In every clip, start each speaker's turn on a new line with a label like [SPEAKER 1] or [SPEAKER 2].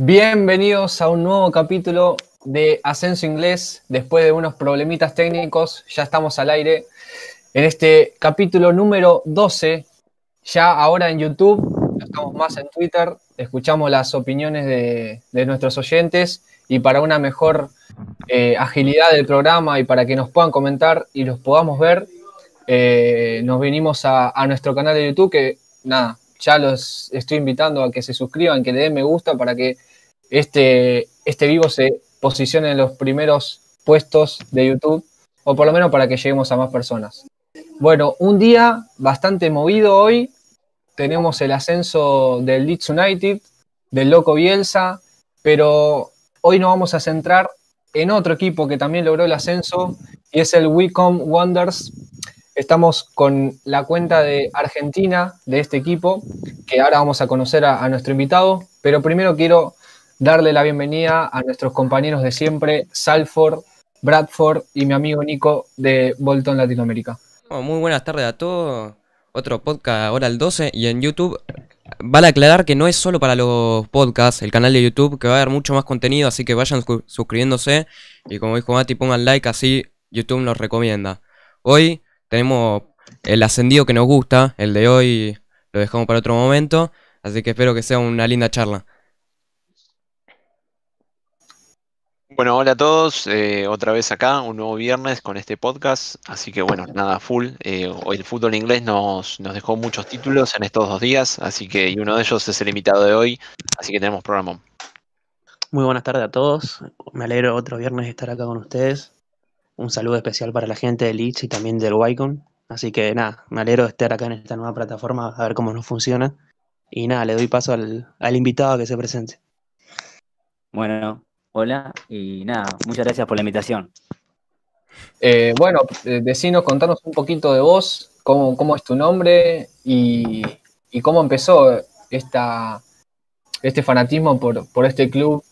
[SPEAKER 1] Bienvenidos a un nuevo capítulo de Ascenso Inglés. Después de unos problemitas técnicos, ya estamos al aire. En este capítulo número 12, ya ahora en YouTube, estamos más en Twitter, escuchamos las opiniones de, nuestros oyentes y para una mejor eh, agilidad del programa y para que nos puedan comentar y los podamos ver, eh, nos venimos a, a nuestro canal de YouTube que, nada, ya los estoy invitando a que se suscriban, que le den me gusta para que este, este vivo se posicione en los primeros puestos de YouTube, o por lo menos para que lleguemos a más personas. Bueno, un día bastante movido hoy. Tenemos el ascenso del Leeds United, del Loco Bielsa, pero hoy nos vamos a centrar en otro equipo que también logró el ascenso y es el Wicom Wonders. Estamos con la cuenta de Argentina de este equipo, que ahora vamos a conocer a nuestro invitado, pero primero quiero darle la bienvenida a nuestros compañeros de siempre, Salford, Bradford y mi amigo Nico de Bolton Latinoamérica.
[SPEAKER 2] Muy buenas tardes a todos. Otro podcast ahora el 12 y en YouTube. Vale aclarar que no es solo para los podcasts, el canal de YouTube, que va a haber mucho más contenido, así que vayan suscribiéndose y como dijo Mati, pongan like, así YouTube nos recomienda. Hoy tenemos el ascendido que nos gusta, el de hoy lo dejamos para otro momento, así que espero que sea una linda charla.
[SPEAKER 3] Bueno, hola a todos, eh, otra vez acá, un nuevo viernes con este podcast, así que bueno, nada, full. Eh, hoy el fútbol inglés nos, nos dejó muchos títulos en estos dos días, así que y uno de ellos es el invitado de hoy, así que tenemos programa.
[SPEAKER 4] Muy buenas tardes a todos, me alegro otro viernes de estar acá con ustedes. Un saludo especial para la gente de Leeds y también del Wycon. Así que nada, me alegro de estar acá en esta nueva plataforma a ver cómo nos funciona. Y nada, le doy paso al, al invitado a que se presente.
[SPEAKER 5] Bueno, Hola y nada, muchas gracias por la invitación.
[SPEAKER 1] Eh, bueno, eh, decinos, contanos un poquito de vos, cómo, cómo es tu nombre y, cómo empezó esta, este fanatismo por, este club.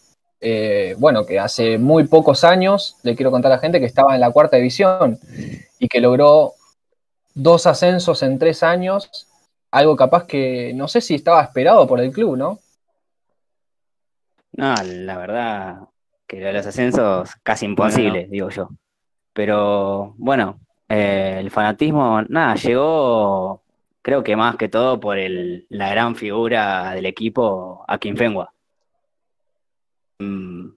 [SPEAKER 1] Eh, bueno, que hace muy pocos años, le quiero contar a la gente que estaba en la cuarta división y que logró dos ascensos en tres años, algo capaz que no sé si estaba esperado por el club, ¿no?
[SPEAKER 5] No, la verdad que los ascensos casi imposibles, digo yo. Pero bueno, eh, el fanatismo, nada, llegó creo que más que todo por el, la gran figura del equipo, Akin Fengua. Mm,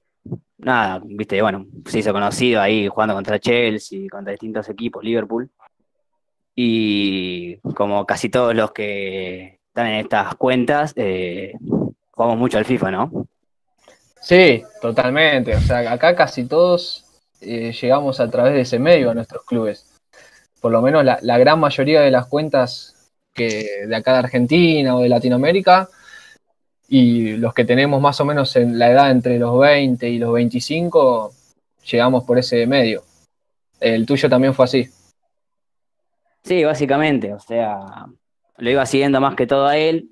[SPEAKER 5] nada, viste, bueno, se hizo conocido ahí jugando contra Chelsea, contra distintos equipos, Liverpool. Y como casi todos los que están en estas cuentas, eh, jugamos mucho al FIFA, ¿no?
[SPEAKER 1] Sí, totalmente. O sea, acá casi todos eh, llegamos a través de ese medio a nuestros clubes. Por lo menos la, gran mayoría de las cuentas que de acá de Argentina o de Latinoamérica y los que tenemos más o menos en la edad entre los 20 y los 25 llegamos por ese medio. El tuyo también fue así.
[SPEAKER 5] Sí, básicamente, o sea, lo iba siguiendo más que todo a él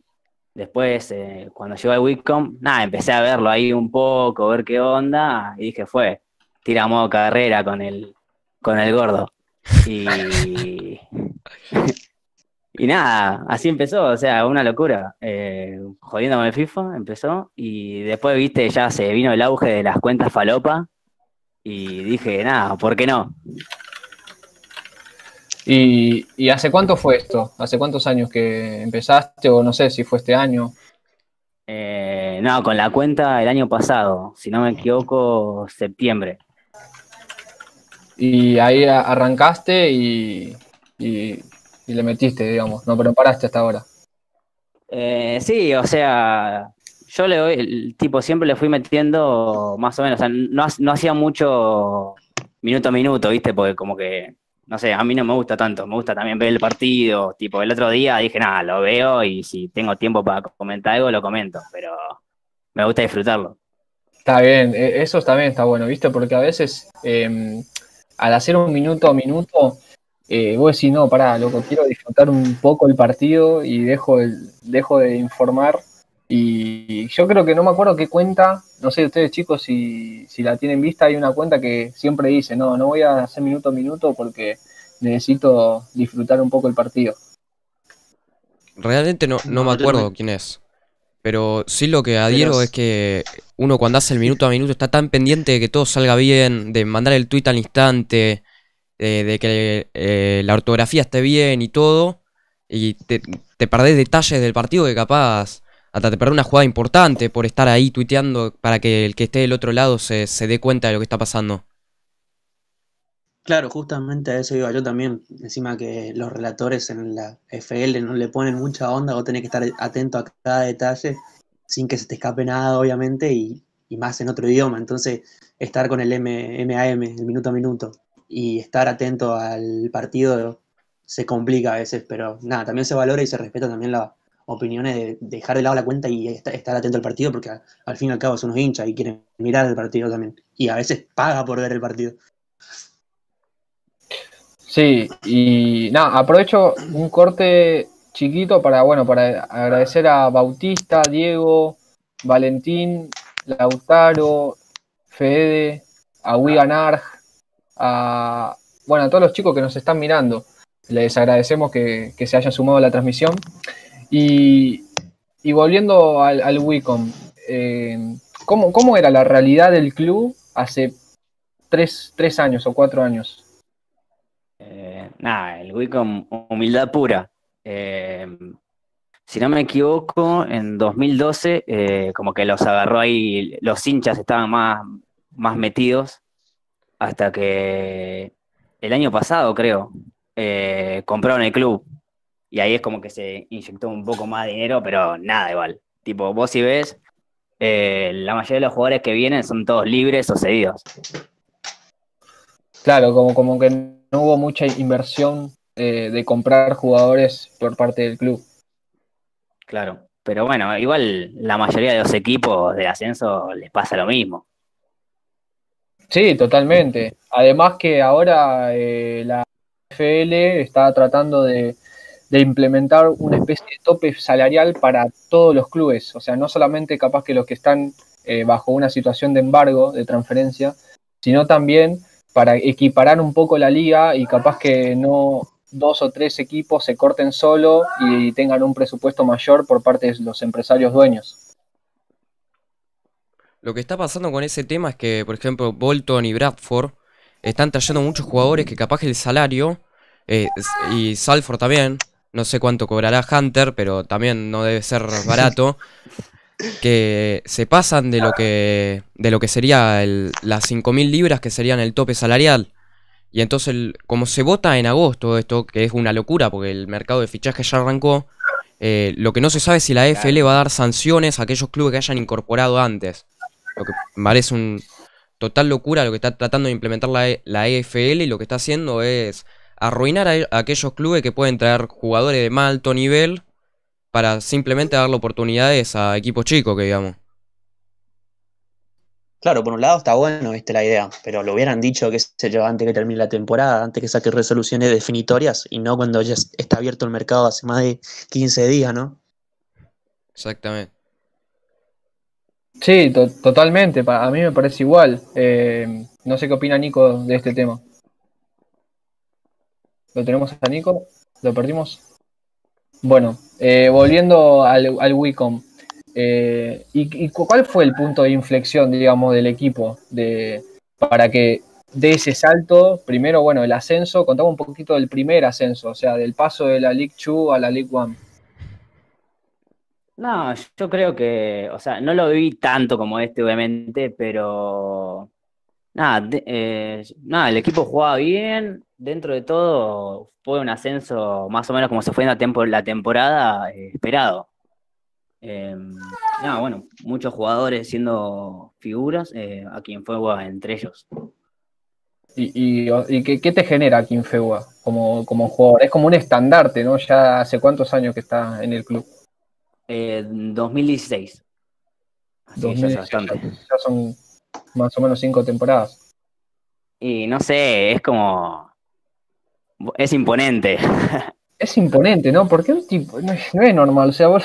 [SPEAKER 5] Después, eh, cuando llegó al Wicom, nada, empecé a verlo ahí un poco, ver qué onda, y dije, fue, tira modo carrera con el, con el gordo. Y, y nada, así empezó, o sea, una locura. Eh, jodiendo el FIFA, empezó, y después, viste, ya se vino el auge de las cuentas falopa, y dije, nada, ¿por qué no?
[SPEAKER 1] ¿Y, hace cuánto fue esto? ¿Hace cuántos años que empezaste? O no sé si fue este año.
[SPEAKER 5] Eh, no, con la cuenta el año pasado, si no me equivoco, septiembre.
[SPEAKER 1] Y ahí arrancaste y, le metiste, digamos, no, pero paraste hasta ahora.
[SPEAKER 5] Eh, sí, o sea, yo le doy, el tipo siempre le fui metiendo más o menos, o sea, no, no hacía mucho minuto a minuto, ¿viste? Porque como que no sé, a mí no me gusta tanto, me gusta también ver el partido, tipo, el otro día dije, nada, lo veo y si tengo tiempo para comentar algo, lo comento, pero me gusta disfrutarlo.
[SPEAKER 1] Está bien, e, eso también está bueno, ¿viste? Porque a veces em, al hacer un minuto a minuto, eh, vos decís, no, pará, loco, quiero disfrutar un poco el partido y dejo, de informar. Y yo creo que no me acuerdo qué cuenta, no sé ustedes chicos si, si la tienen vista, hay una cuenta que siempre dice, no, no voy a hacer minuto a minuto porque necesito disfrutar un poco el partido.
[SPEAKER 2] Realmente no, no me acuerdo quién es. Pero sí lo que adhiero es que uno cuando hace el minuto a minuto está tan pendiente de que todo salga bien, de mandar el tweet al instante, de, de que eh, la ortografía esté bien y todo, y te, te perdés detalles del partido que capaz hasta te perdés una jugada importante por estar ahí tuiteando para que el que esté del otro lado se, se dé cuenta de lo que está pasando.
[SPEAKER 4] Claro, justamente a eso iba yo también. Encima que los relatores en la FL no le ponen mucha onda, vos tenés que estar atento a cada detalle sin que se te escape nada, obviamente, y, y más en otro idioma. Entonces, estar con el MAM, el minuto a minuto, y estar atento al partido se complica a veces, pero nada, también se valora y se respeta también las opiniones de dejar de lado la cuenta y esta- estar atento al partido, porque al, al fin y al cabo son unos hinchas y quieren mirar el partido también. Y a veces paga por ver el partido.
[SPEAKER 1] Sí, y nada, aprovecho un corte chiquito para, bueno, para agradecer a Bautista, Diego, Valentín, Lautaro, Fede, a Wigan Arg, a, bueno, a todos los chicos que nos están mirando. Les agradecemos que, que se hayan sumado a la transmisión. Y, y volviendo al, al Wicom, eh, ¿cómo, cómo era la realidad del club hace tres, tres años o cuatro años?
[SPEAKER 5] Eh, nada, el Wicom, humildad pura. Eh, si no me equivoco, en 2012, eh, como que los agarró ahí, los hinchas estaban más, más metidos, hasta que el año pasado, creo, compraron el club. Y ahí es como que se inyectó un poco más de dinero, pero nada igual. Tipo, vos si ves, eh, la mayoría de los jugadores que vienen son todos libres o cedidos.
[SPEAKER 1] Claro, como, como que no hubo mucha inversión eh, de comprar jugadores por parte del club.
[SPEAKER 5] Claro, pero bueno, igual la mayoría de los equipos de ascenso les pasa lo mismo.
[SPEAKER 1] Sí, totalmente. Además que ahora eh, la FL está tratando de, de implementar una especie de tope salarial para todos los clubes. O sea, no solamente capaz que los que están eh, bajo una situación de embargo, de transferencia, sino también para equiparar un poco la liga y capaz que no dos o tres equipos se corten solo y tengan un presupuesto mayor por parte de los empresarios dueños.
[SPEAKER 2] Lo que está pasando con ese tema es que, por ejemplo, Bolton y Bradford están trayendo muchos jugadores que capaz el salario, eh, y Salford también, no sé cuánto cobrará Hunter, pero también no debe ser barato, que se pasan de lo que, de lo que sería el- las 5.000 libras que serían el tope salarial. Y entonces, el- como se vota en agosto esto, que es una locura porque el mercado de fichaje ya arrancó, eh, lo que no se sabe es si la FL va a dar sanciones a aquellos clubes que hayan incorporado antes. Lo que parece un total locura lo que está tratando de implementar la, E- la EFL y lo que está haciendo es arruinar a, a aquellos clubes que pueden traer jugadores de más alto nivel para simplemente darle oportunidades a equipos chicos, que digamos.
[SPEAKER 4] Claro, por un lado está bueno, viste, la idea, pero lo hubieran dicho, qué sé yo, antes que termine la temporada, antes que saque resoluciones definitorias y no cuando ya es- está abierto el mercado hace más de 15 días, ¿no?
[SPEAKER 2] Exactamente.
[SPEAKER 1] Sí, to- totalmente. pa- A mí me parece igual. Eh, no sé qué opina Nico de este tema. ¿Lo tenemos a Nico? ¿Lo perdimos? Bueno, eh, volviendo al, al Wicom. eh, ¿y, y cu- cuál fue el punto de inflexión, digamos, del equipo de, para que dé ese salto? Primero, bueno, el ascenso. Contamos un poquito del primer ascenso, o sea, del paso de la League 2 a la League 1.
[SPEAKER 5] No, yo creo que, o sea, no lo viví tanto como este, obviamente, pero nada, de- eh, nada, el equipo jugaba bien, dentro de todo fue un ascenso más o menos como se fue en la, tempo- la temporada eh, esperado. Eh, nada, bueno, muchos jugadores siendo figuras, eh, a quien fue entre ellos.
[SPEAKER 1] ¿Y, y, y qué, qué te genera Fewa como, como jugador? Es como un estandarte, ¿no? Ya hace cuántos años que está en el club.
[SPEAKER 5] Eh, 2016. Así ya es
[SPEAKER 1] 2016,
[SPEAKER 5] bastante.
[SPEAKER 1] ya son más o menos cinco temporadas.
[SPEAKER 5] Y no sé, es como. Es imponente.
[SPEAKER 1] Es imponente, ¿no? Porque un tipo, no es, no es normal, o sea, vos,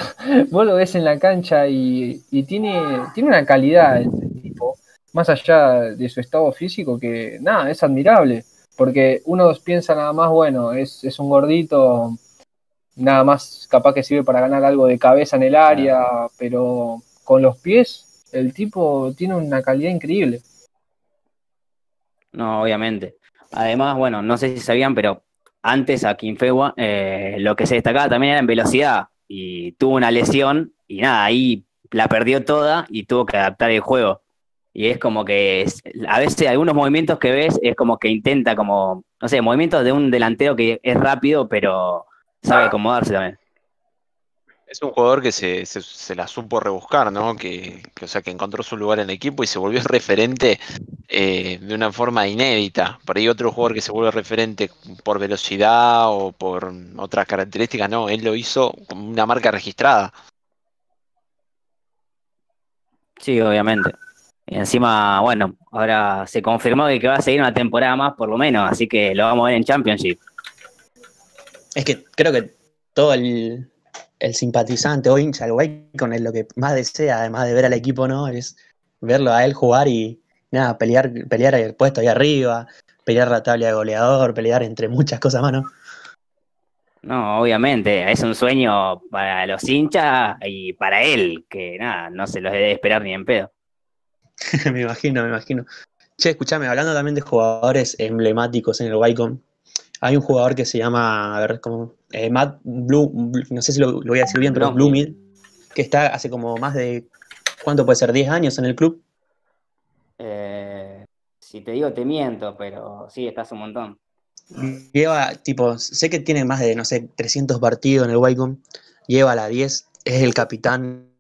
[SPEAKER 1] vos lo ves en la cancha y, y tiene, tiene una calidad el tipo, más allá de su estado físico, que nada, es admirable. Porque uno piensa nada más, bueno, es, es un gordito nada más capaz que sirve para ganar algo de cabeza en el área, pero con los pies el tipo tiene una calidad increíble.
[SPEAKER 5] No, obviamente. Además, bueno, no sé si sabían, pero antes a Kinfewa eh, lo que se destacaba también era en velocidad y tuvo una lesión y nada, ahí la perdió toda y tuvo que adaptar el juego. Y es como que a veces algunos movimientos que ves es como que intenta como, no sé, movimientos de un delantero que es rápido, pero sabe acomodarse también.
[SPEAKER 3] Es un jugador que se, se, la supo rebuscar, ¿no? Que, o sea, que encontró su lugar en el equipo y se volvió referente eh, de una forma inédita. Por ahí otro jugador que se vuelve referente por velocidad o por otras características, no, él lo hizo como una marca registrada.
[SPEAKER 5] Sí, obviamente. Y encima, bueno, ahora se confirmó que va a seguir una temporada más por lo menos, así que lo vamos a ver en Championship.
[SPEAKER 6] Es que creo que todo el, el simpatizante o hincha del Wacom es lo que más desea, además de ver al equipo, ¿no? Es verlo a él jugar y nada, pelear, pelear el puesto ahí arriba, pelear la tabla de goleador, pelear entre muchas cosas más, ¿no?
[SPEAKER 5] No, obviamente, es un sueño para los hinchas y para él, que nada, no se los debe esperar ni en pedo.
[SPEAKER 6] me imagino, me imagino. Che, escúchame, hablando también de jugadores emblemáticos en el Wacom, hay un jugador que se llama, a ver, como eh, Matt Blue, no sé si lo, voy a decir bien, pero Bloomid, que está hace como más de, ¿cuánto puede ser? ¿10 años en el club?
[SPEAKER 5] Eh, si te digo, te miento, pero sí, estás un montón.
[SPEAKER 6] Lleva, tipo, sé que tiene más de, no sé, 300 partidos en el Wycombe, lleva la 10, es el capitán,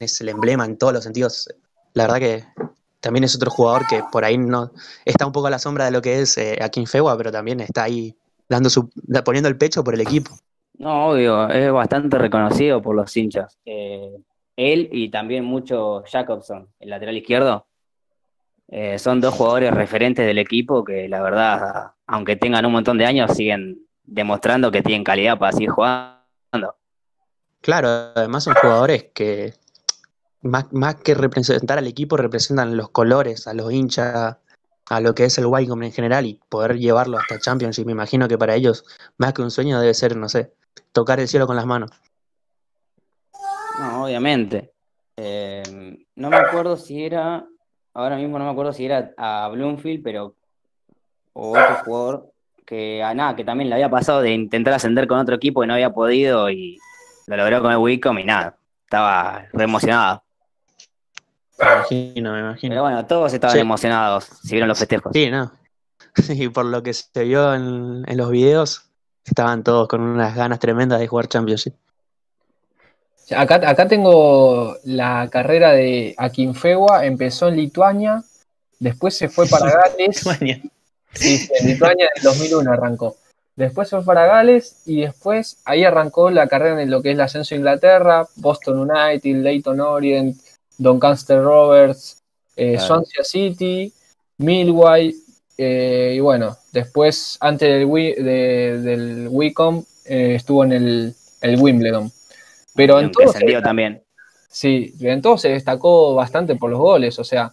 [SPEAKER 6] es el emblema en todos los sentidos. La verdad que también es otro jugador que por ahí no está un poco a la sombra de lo que es eh, Akin Fewa, pero también está ahí dando su, poniendo el pecho por el equipo.
[SPEAKER 5] No, obvio, es bastante reconocido por los hinchas. Eh, él y también mucho Jacobson, el lateral izquierdo, eh, son dos jugadores referentes del equipo que la verdad, aunque tengan un montón de años, siguen demostrando que tienen calidad para seguir jugando.
[SPEAKER 6] Claro, además son jugadores que más, más que representar al equipo, representan los colores, a los hinchas, a lo que es el Wycombe en general y poder llevarlo hasta Championship. Me imagino que para ellos, más que un sueño, debe ser, no sé, tocar el cielo con las manos.
[SPEAKER 5] No, obviamente. Eh, no me acuerdo si era, ahora mismo no me acuerdo si era a Bloomfield, pero o otro jugador que a nada, que también le había pasado de intentar ascender con otro equipo y no había podido y lo logró con el Wycombe y nada, estaba re emocionado.
[SPEAKER 6] Me imagino, me imagino.
[SPEAKER 5] Pero bueno, todos estaban emocionados, si vieron los festejos.
[SPEAKER 6] Sí, ¿no? Y por lo que se vio en, los videos, estaban todos con unas ganas tremendas de jugar Championship.
[SPEAKER 1] Acá, acá tengo la carrera de Akinfewa, empezó en Lituania, después se fue para Gales. sí, en Lituania en 2001 arrancó. Después se fue para Gales y después ahí arrancó la carrera en lo que es el ascenso a Inglaterra, Boston United, Leighton Orient, Doncaster Roberts, eh, Swansea City, Millway, eh, y bueno, después, antes del, del Wicom, eh, estuvo en el, Wimbledon. Pero en todo,
[SPEAKER 5] también.
[SPEAKER 1] Sí, en todo se destacó bastante por los goles, o sea,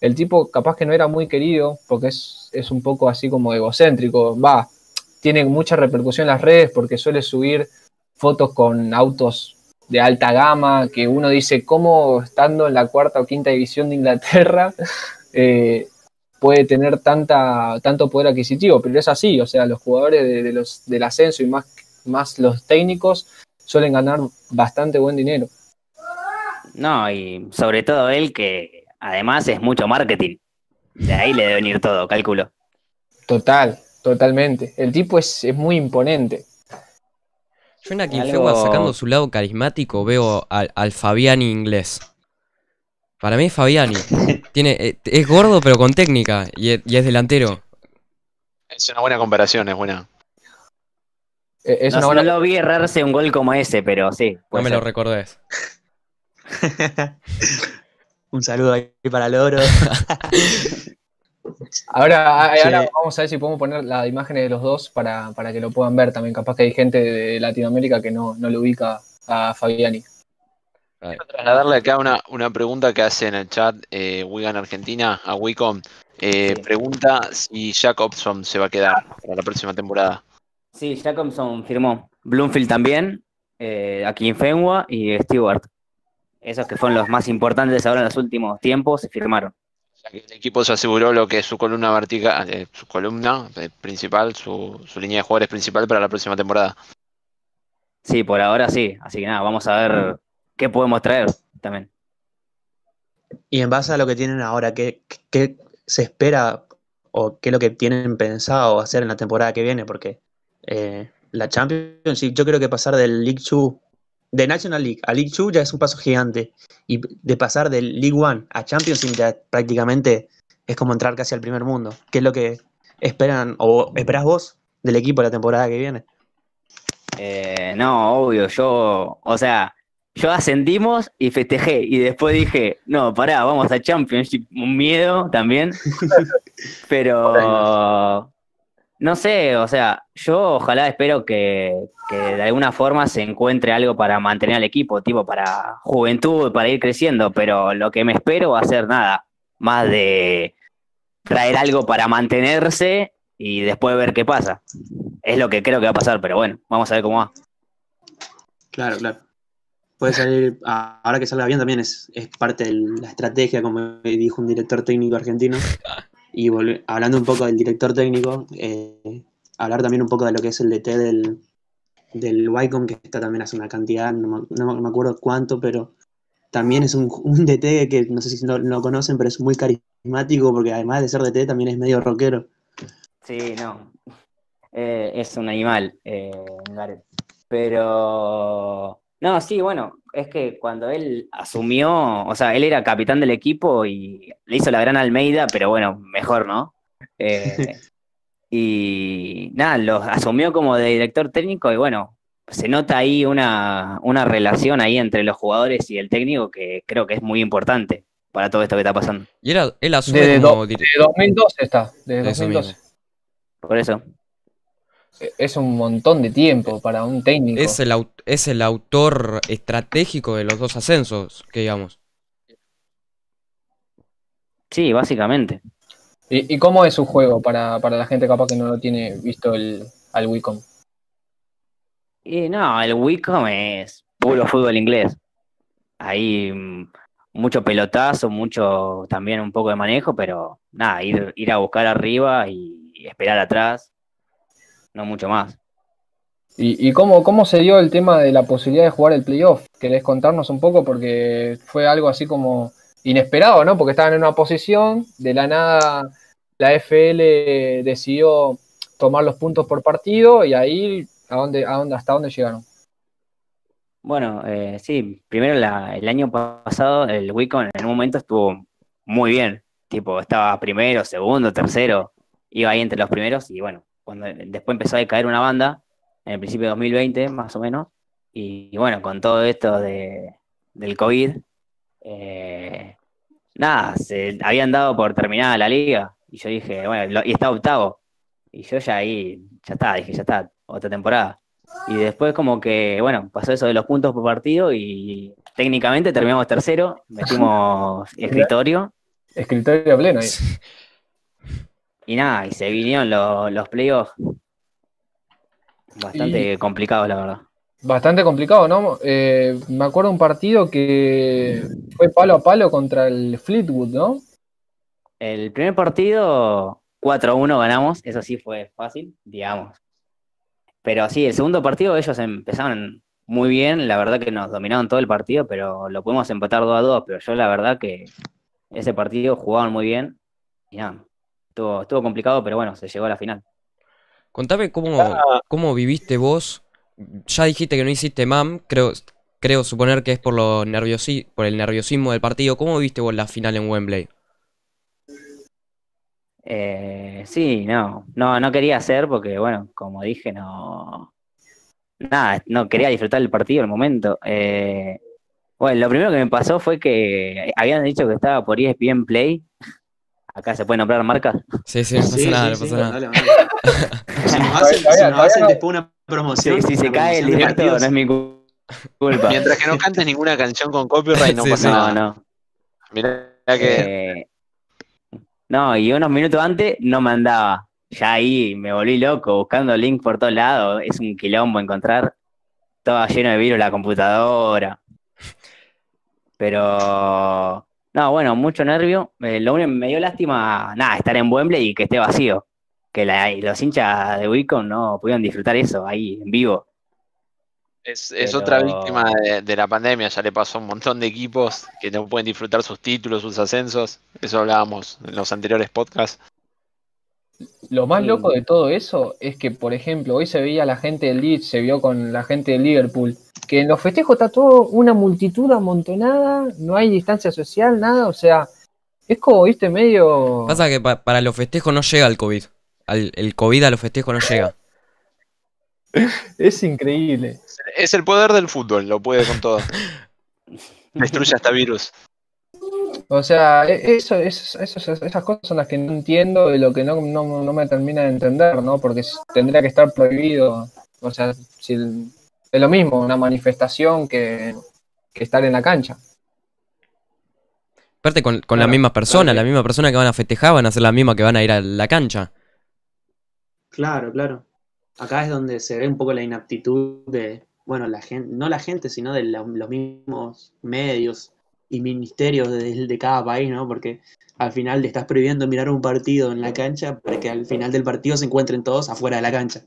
[SPEAKER 1] el tipo capaz que no era muy querido, porque es, es un poco así como egocéntrico, va, tiene mucha repercusión en las redes porque suele subir fotos con autos de alta gama, que uno dice, ¿cómo estando en la cuarta o quinta división de Inglaterra eh, puede tener tanta, tanto poder adquisitivo? Pero es así, o sea, los jugadores de, los, del ascenso y más, más los técnicos suelen ganar bastante buen dinero.
[SPEAKER 5] No, y sobre todo él que además es mucho marketing. De ahí le debe venir todo, cálculo.
[SPEAKER 1] Total, totalmente. El tipo es, es muy imponente.
[SPEAKER 2] Yo en Akinfewa sacando su lado carismático veo al, Fabiani inglés. Para mí Fabiani. Tiene, eh, es gordo pero con técnica y es, delantero.
[SPEAKER 3] Es una buena comparación, es buena.
[SPEAKER 5] Eh, es no, lo vi errarse un gol como ese, pero sí.
[SPEAKER 2] No me lo recordés.
[SPEAKER 6] un saludo ahí para Loro.
[SPEAKER 1] Ahora, vamos a ver si podemos poner las imágenes de los dos para, que lo puedan ver también. Capaz que hay gente de Latinoamérica que no, no le ubica a Fabiani.
[SPEAKER 3] Quiero trasladarle acá una, una pregunta que hace en el chat eh, Wigan Argentina a Wicom. Eh, pregunta si Jacobson se va a quedar para la próxima temporada.
[SPEAKER 5] Sí, Jacobson firmó. Bloomfield también, eh, aquí en Fenwa y Stewart. Esos que fueron los más importantes ahora en los últimos tiempos, se firmaron.
[SPEAKER 3] O sea que el equipo se aseguró lo que es su columna vertical, eh, su columna eh, principal, su, su línea de jugadores principal para la próxima temporada.
[SPEAKER 5] Sí, por ahora sí. Así que nada, vamos a ver qué podemos traer también.
[SPEAKER 6] Y en base a lo que tienen ahora, ¿qué, qué se espera o qué es lo que tienen pensado hacer en la temporada que viene? Porque eh, la Championship, yo creo que pasar del League 2, de National League a League 2 ya es un paso gigante. Y de pasar del League 1 a Championship ya prácticamente es como entrar casi al primer mundo. ¿Qué es lo que esperan o esperás vos del equipo la temporada que viene?
[SPEAKER 5] Eh, no, obvio, yo, o sea, yo ascendimos y festejé y después dije, no, pará, vamos a Championship, un miedo también, pero no sé, o sea, yo ojalá espero que, que de alguna forma se encuentre algo para mantener al equipo, tipo para juventud, para ir creciendo, pero lo que me espero va a ser nada, más de traer algo para mantenerse y después ver qué pasa. Es lo que creo que va a pasar, pero bueno, vamos a ver cómo va.
[SPEAKER 6] Claro, claro. Puede salir, ahora que salga bien también es, es parte de la estrategia, como dijo un director técnico argentino. Y hablando un poco del director técnico, eh, hablar también un poco de lo que es el DT del, del Wycombe, que está también hace una cantidad, no, me- acuerdo cuánto, pero también es un, DT que no sé si no conocen, pero es muy carismático porque además de ser DT también es medio rockero.
[SPEAKER 5] Sí, no. Eh, es un animal, eh. Pero. No, sí, bueno, es que cuando él asumió, o sea, él era capitán del equipo y le hizo la gran Almeida, pero bueno, mejor, ¿no? Eh, y nada, lo asumió como de director técnico y bueno, se nota ahí una, una relación ahí entre los jugadores y el técnico que creo que es muy importante para todo esto que está pasando.
[SPEAKER 2] Y era, él asume
[SPEAKER 1] Desde,
[SPEAKER 2] como
[SPEAKER 1] do-
[SPEAKER 2] dire-
[SPEAKER 1] desde 2012 está, desde
[SPEAKER 2] Eso
[SPEAKER 1] 2012.
[SPEAKER 2] mismo.
[SPEAKER 5] Por eso.
[SPEAKER 1] Es un montón de tiempo para un técnico.
[SPEAKER 2] Es el, es el autor estratégico de los dos ascensos, que digamos.
[SPEAKER 5] Sí, básicamente.
[SPEAKER 1] ¿Y, y cómo es su juego para, para la gente capaz que no lo tiene visto el, al Wicom?
[SPEAKER 5] Y no, el Wicom es puro fútbol inglés. Ahí mm, mucho pelotazo, mucho también un poco de manejo, pero nada, ir, ir a buscar arriba y esperar atrás, no mucho más.
[SPEAKER 1] ¿Y, y cómo, cómo se dio el tema de la posibilidad de jugar el playoff? ¿Querés contarnos un poco? Porque fue algo así como inesperado, ¿no? Porque estaban en una posición, de la nada la FL decidió tomar los puntos por partido y ahí ¿a dónde, a dónde, hasta dónde llegaron.
[SPEAKER 5] Bueno, eh, sí, primero la- el año pasado el Wicom en un momento estuvo muy bien, tipo estaba primero, segundo, tercero, iba ahí entre los primeros y bueno, cuando después empezó a decaer una banda, en el principio de 2020 más o menos, y, y bueno, con todo esto de, del COVID, eh, nada, se habían dado por terminada la liga y yo dije, bueno, lo- y estaba octavo, y yo ya ahí, ya está, dije, ya está, otra temporada. Y después como que, bueno, pasó eso de los puntos por partido y técnicamente terminamos tercero, metimos escritorio
[SPEAKER 1] Escritorio pleno ahí.
[SPEAKER 5] y nada, y se vinieron los, los playoffs. Bastante complicados, la verdad.
[SPEAKER 1] Bastante complicado, ¿no? Eh, me acuerdo un partido que fue palo a palo contra el Fleetwood, ¿no?
[SPEAKER 5] El primer partido, 4-1 ganamos, eso sí fue fácil, digamos. Pero sí, el segundo partido ellos empezaron muy bien, la verdad que nos dominaron todo el partido, pero lo pudimos empatar 2 a 2, pero yo la verdad que ese partido jugaban muy bien y nada, estuvo, estuvo complicado, pero bueno, se llegó a la final.
[SPEAKER 2] Contame cómo, cómo viviste vos. Ya dijiste que no hiciste MAM, creo, creo suponer que es por, lo nerviosi por el nerviosismo del partido. ¿Cómo viste vos la final en Wembley?
[SPEAKER 5] Eh, sí, no, no, no quería hacer porque, bueno, como dije, no, nada, no quería disfrutar el partido, el momento. Eh, bueno, lo primero que me pasó fue que habían dicho que estaba por ESPN Play. Acá se pueden nombrar marcas.
[SPEAKER 2] Sí, sí, no pasa
[SPEAKER 6] Sí,
[SPEAKER 2] nada,
[SPEAKER 6] sí,
[SPEAKER 2] no
[SPEAKER 6] sí,
[SPEAKER 2] pasa nada.
[SPEAKER 6] dale, dale. Si nos hacen, si nos hacen después una promoción.
[SPEAKER 5] Sí, si se cae el directo no es mi cu- culpa.
[SPEAKER 3] Mientras que no cantes ninguna canción con copyright, no
[SPEAKER 2] Sí,
[SPEAKER 3] pasa
[SPEAKER 2] sí.
[SPEAKER 5] No,
[SPEAKER 3] nada.
[SPEAKER 5] no.
[SPEAKER 3] Mirá que
[SPEAKER 5] Eh, no, y unos minutos antes no me andaba. ya ahí me volví loco buscando link por todos lados. Es un quilombo encontrar. Todo lleno de virus la computadora. Pero. No, bueno, mucho nervio. Eh, lo único me dio lástima, nada, estar en Wembley y que esté vacío. Que la- los hinchas de Wicom no pudieron disfrutar eso ahí en vivo.
[SPEAKER 3] Es, es
[SPEAKER 5] Pero-
[SPEAKER 3] otra víctima de, de la pandemia, ya le pasó a un montón de equipos que no pueden disfrutar sus títulos, sus ascensos. Eso hablábamos en los anteriores podcasts.
[SPEAKER 1] Lo más loco de todo eso es que, por ejemplo, hoy se veía la gente del Leeds, se vio con la gente del Liverpool, que en los festejos está todo una multitud amontonada, no hay distancia social, nada, o sea, es como, viste, medio...
[SPEAKER 2] Pasa que pa- para los festejos no llega el COVID. Al- el COVID a los festejos no llega.
[SPEAKER 1] Es increíble.
[SPEAKER 3] Es el poder del fútbol, lo puede con todo. Destruye hasta virus.
[SPEAKER 1] O sea, e- eso, eso- eso- esas cosas son las que no entiendo y lo que no, no, no me termina de entender, ¿no? Porque tendría que estar prohibido. O sea, si el- es lo mismo, una manifestación que, que estar en la cancha.
[SPEAKER 2] Aparte con, con
[SPEAKER 1] Claro,
[SPEAKER 2] la misma persona,
[SPEAKER 1] claro.
[SPEAKER 2] la misma persona que van a festejar van a ser la misma que van a ir a la cancha.
[SPEAKER 4] Claro, claro. Acá es donde se ve un poco la inaptitud de, bueno, la gente, no la gente, sino de la- los mismos medios y ministerios de, de cada país, ¿no? Porque al final le estás prohibiendo mirar un partido en la cancha para que al final del partido se encuentren todos afuera de la cancha.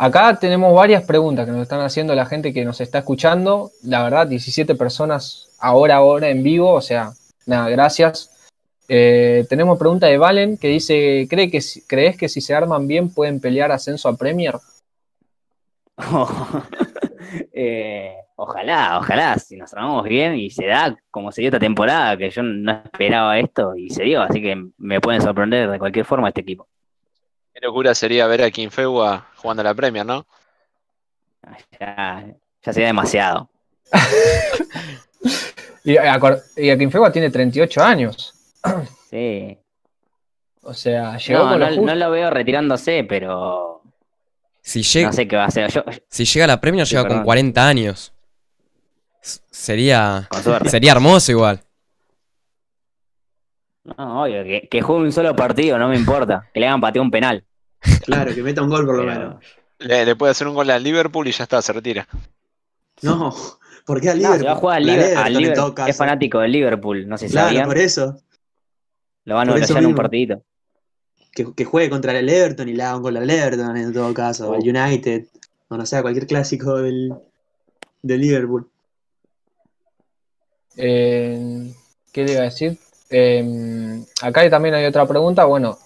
[SPEAKER 1] Acá tenemos varias preguntas que nos están haciendo la gente que nos está escuchando. La verdad, 17 personas ahora, ahora en vivo. O sea, nada, gracias. Eh, tenemos pregunta de Valen que dice, ¿cree que, ¿crees que si se arman bien pueden pelear ascenso a Premier?
[SPEAKER 5] Eh, ojalá, ojalá, si nos armamos bien y se da como se dio esta temporada, que yo no esperaba esto y se dio, así que me pueden sorprender de cualquier forma este equipo.
[SPEAKER 3] Qué locura sería ver a Kinfewa jugando a la Premier, ¿no?
[SPEAKER 5] Ya, ya sería demasiado.
[SPEAKER 1] Y, acor- y Akinfewa tiene 38 años.
[SPEAKER 5] Sí.
[SPEAKER 1] O sea, llegó
[SPEAKER 5] No,
[SPEAKER 1] con lo
[SPEAKER 5] no, no lo veo retirándose, pero
[SPEAKER 2] Si llega,
[SPEAKER 5] no sé qué va a hacer. Yo,
[SPEAKER 2] si llega a la Premier
[SPEAKER 5] Sí,
[SPEAKER 2] llega con
[SPEAKER 5] perdón.
[SPEAKER 2] 40 años. S- Sería,
[SPEAKER 5] con suerte.
[SPEAKER 2] sería hermoso igual.
[SPEAKER 5] No, obvio, que, que juegue un solo partido, no me importa. Que le hagan patear un penal.
[SPEAKER 4] Claro, que meta un gol por lo menos.
[SPEAKER 3] Le, le puede hacer un gol al Liverpool y ya está, se retira.
[SPEAKER 4] No, ¿por qué al
[SPEAKER 5] No,
[SPEAKER 4] Liverpool?
[SPEAKER 5] se va a jugar al Liverpool.
[SPEAKER 4] Everton
[SPEAKER 5] es fanático del Liverpool, no sé si
[SPEAKER 4] Claro,
[SPEAKER 5] sabían.
[SPEAKER 4] por eso.
[SPEAKER 5] Lo van a en un partidito.
[SPEAKER 4] Que, que juegue contra el Everton y le haga un gol al Everton en todo caso. O al United. O no sé, cualquier clásico del, del Liverpool.
[SPEAKER 1] Eh, ¿Qué le iba a decir? Eh, acá también hay otra pregunta. Bueno,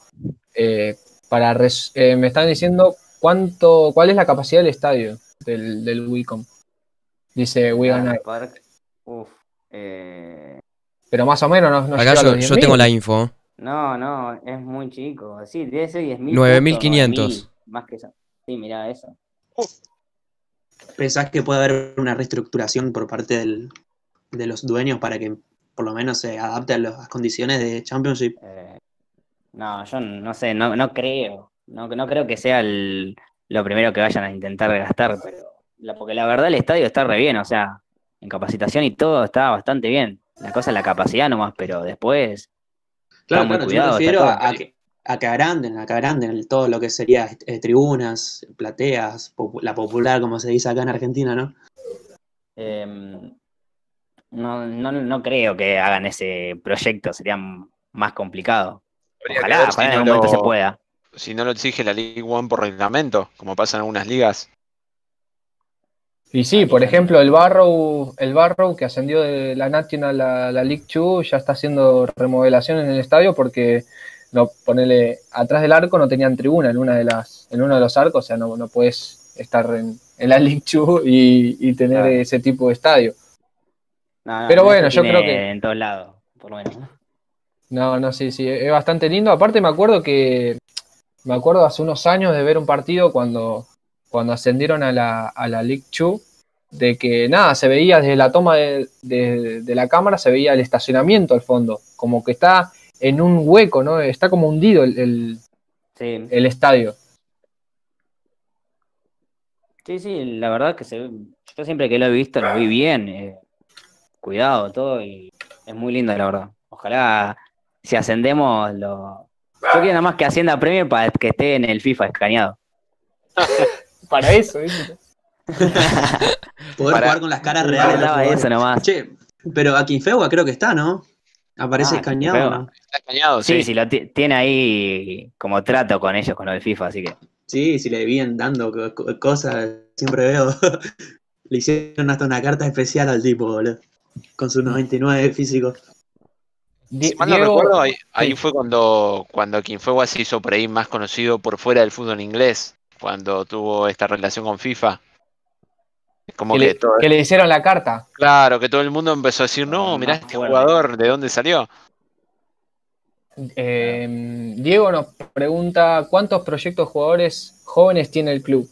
[SPEAKER 1] eh, para res- eh, me están diciendo cuánto, cuál es la capacidad del estadio del, del Wicom. Dice Wigan.
[SPEAKER 5] Park, uf, eh,
[SPEAKER 1] Pero más o menos no, no
[SPEAKER 2] Acá yo,
[SPEAKER 1] los
[SPEAKER 2] yo
[SPEAKER 1] 10.000.
[SPEAKER 2] tengo la info.
[SPEAKER 5] no, no, es muy chico. Sí, debe ser 10.000.
[SPEAKER 2] 9.500.
[SPEAKER 5] justo, 9.000, Más que eso. Sí, mirá eso.
[SPEAKER 4] ¿Pensás que puede haber una reestructuración por parte del- de los dueños para que por lo menos se adapte a las condiciones de Championship?
[SPEAKER 5] Eh, no, yo no sé, no, no creo. No, no creo que sea el- lo primero que vayan a intentar gastar, pero la- porque la verdad el estadio está re bien, o sea, en capacitación y todo está bastante bien. La cosa es la capacidad nomás, pero después
[SPEAKER 4] Claro, claro, yo me
[SPEAKER 5] cuidado,
[SPEAKER 4] refiero a, que, a que agranden, a que agranden todo lo que sería eh, tribunas, plateas, la popular, como se dice acá en Argentina, ¿no?
[SPEAKER 5] Em, no, no, no creo que hagan ese proyecto, sería más complicado.
[SPEAKER 3] Habría que
[SPEAKER 5] Ojalá,
[SPEAKER 3] ver
[SPEAKER 5] ojalá
[SPEAKER 3] si
[SPEAKER 5] en
[SPEAKER 3] no
[SPEAKER 5] momento
[SPEAKER 3] lo-
[SPEAKER 5] se pueda.
[SPEAKER 3] Si no lo exige la League One por reglamento, como pasa en algunas ligas.
[SPEAKER 1] Y sí, por ejemplo, el Barrow, el Barrow que ascendió de la National a la League Two ya está haciendo remodelación en el estadio porque no ponele atrás del arco no tenían tribuna en una de las en uno de los arcos, o sea, no, no puedes estar en, en la League Two y, y tener
[SPEAKER 5] Claro.
[SPEAKER 1] ese tipo de estadio.
[SPEAKER 5] No, no,
[SPEAKER 1] Pero
[SPEAKER 5] no
[SPEAKER 1] bueno, yo creo que-
[SPEAKER 5] En todos lados, por lo menos.
[SPEAKER 1] No, no, sí, sí, es bastante lindo. Aparte me acuerdo que, me acuerdo hace unos años de ver un partido cuando, cuando ascendieron a la, a la League de que nada, se veía desde la toma de, de- de la cámara, se veía el estacionamiento al fondo, como que está en un hueco, ¿no? Está como hundido el, el-
[SPEAKER 5] Sí.
[SPEAKER 1] el estadio.
[SPEAKER 5] Sí, sí, la verdad que se yo siempre que lo he visto lo vi bien, eh, cuidado todo y es muy lindo la verdad. Ojalá si ascendemos lo, Yo quiero nada más que Hacienda Premier para que esté en el FIFA escaneado.
[SPEAKER 1] Para eso, ¿viste?
[SPEAKER 6] Poder
[SPEAKER 3] Para-
[SPEAKER 6] jugar con las caras reales. de los
[SPEAKER 5] Faltaba
[SPEAKER 6] jugadores.
[SPEAKER 5] eso nomás.
[SPEAKER 6] Che, pero aquí Infegua creo que está, ¿no? Aparece
[SPEAKER 5] Ah,
[SPEAKER 6] escaneado. ¿no?
[SPEAKER 3] Está escaneado,
[SPEAKER 5] Sí,
[SPEAKER 3] sí.
[SPEAKER 5] sí, lo ti- tiene ahí como trato con ellos, con lo del FIFA, así que.
[SPEAKER 6] Sí, si le vienen dando co- co- cosas, siempre veo. le hicieron hasta una carta especial al tipo, boludo. Con sus 99 físicos.
[SPEAKER 3] Si mal no
[SPEAKER 1] Diego-
[SPEAKER 3] recuerdo, ahí, ahí
[SPEAKER 1] sí.
[SPEAKER 3] fue cuando, cuando Quinfuegua se hizo por ahí más conocido por fuera del fútbol inglés, cuando tuvo esta relación con FIFA. Como
[SPEAKER 1] que,
[SPEAKER 3] que,
[SPEAKER 1] le,
[SPEAKER 3] todo,
[SPEAKER 1] que le hicieron la carta.
[SPEAKER 3] claro, que todo el mundo empezó a decir, no,
[SPEAKER 5] Ah,
[SPEAKER 3] mirá este jugador, ¿de dónde salió?
[SPEAKER 1] Eh, Diego nos pregunta cuántos proyectos jugadores jóvenes tiene el club.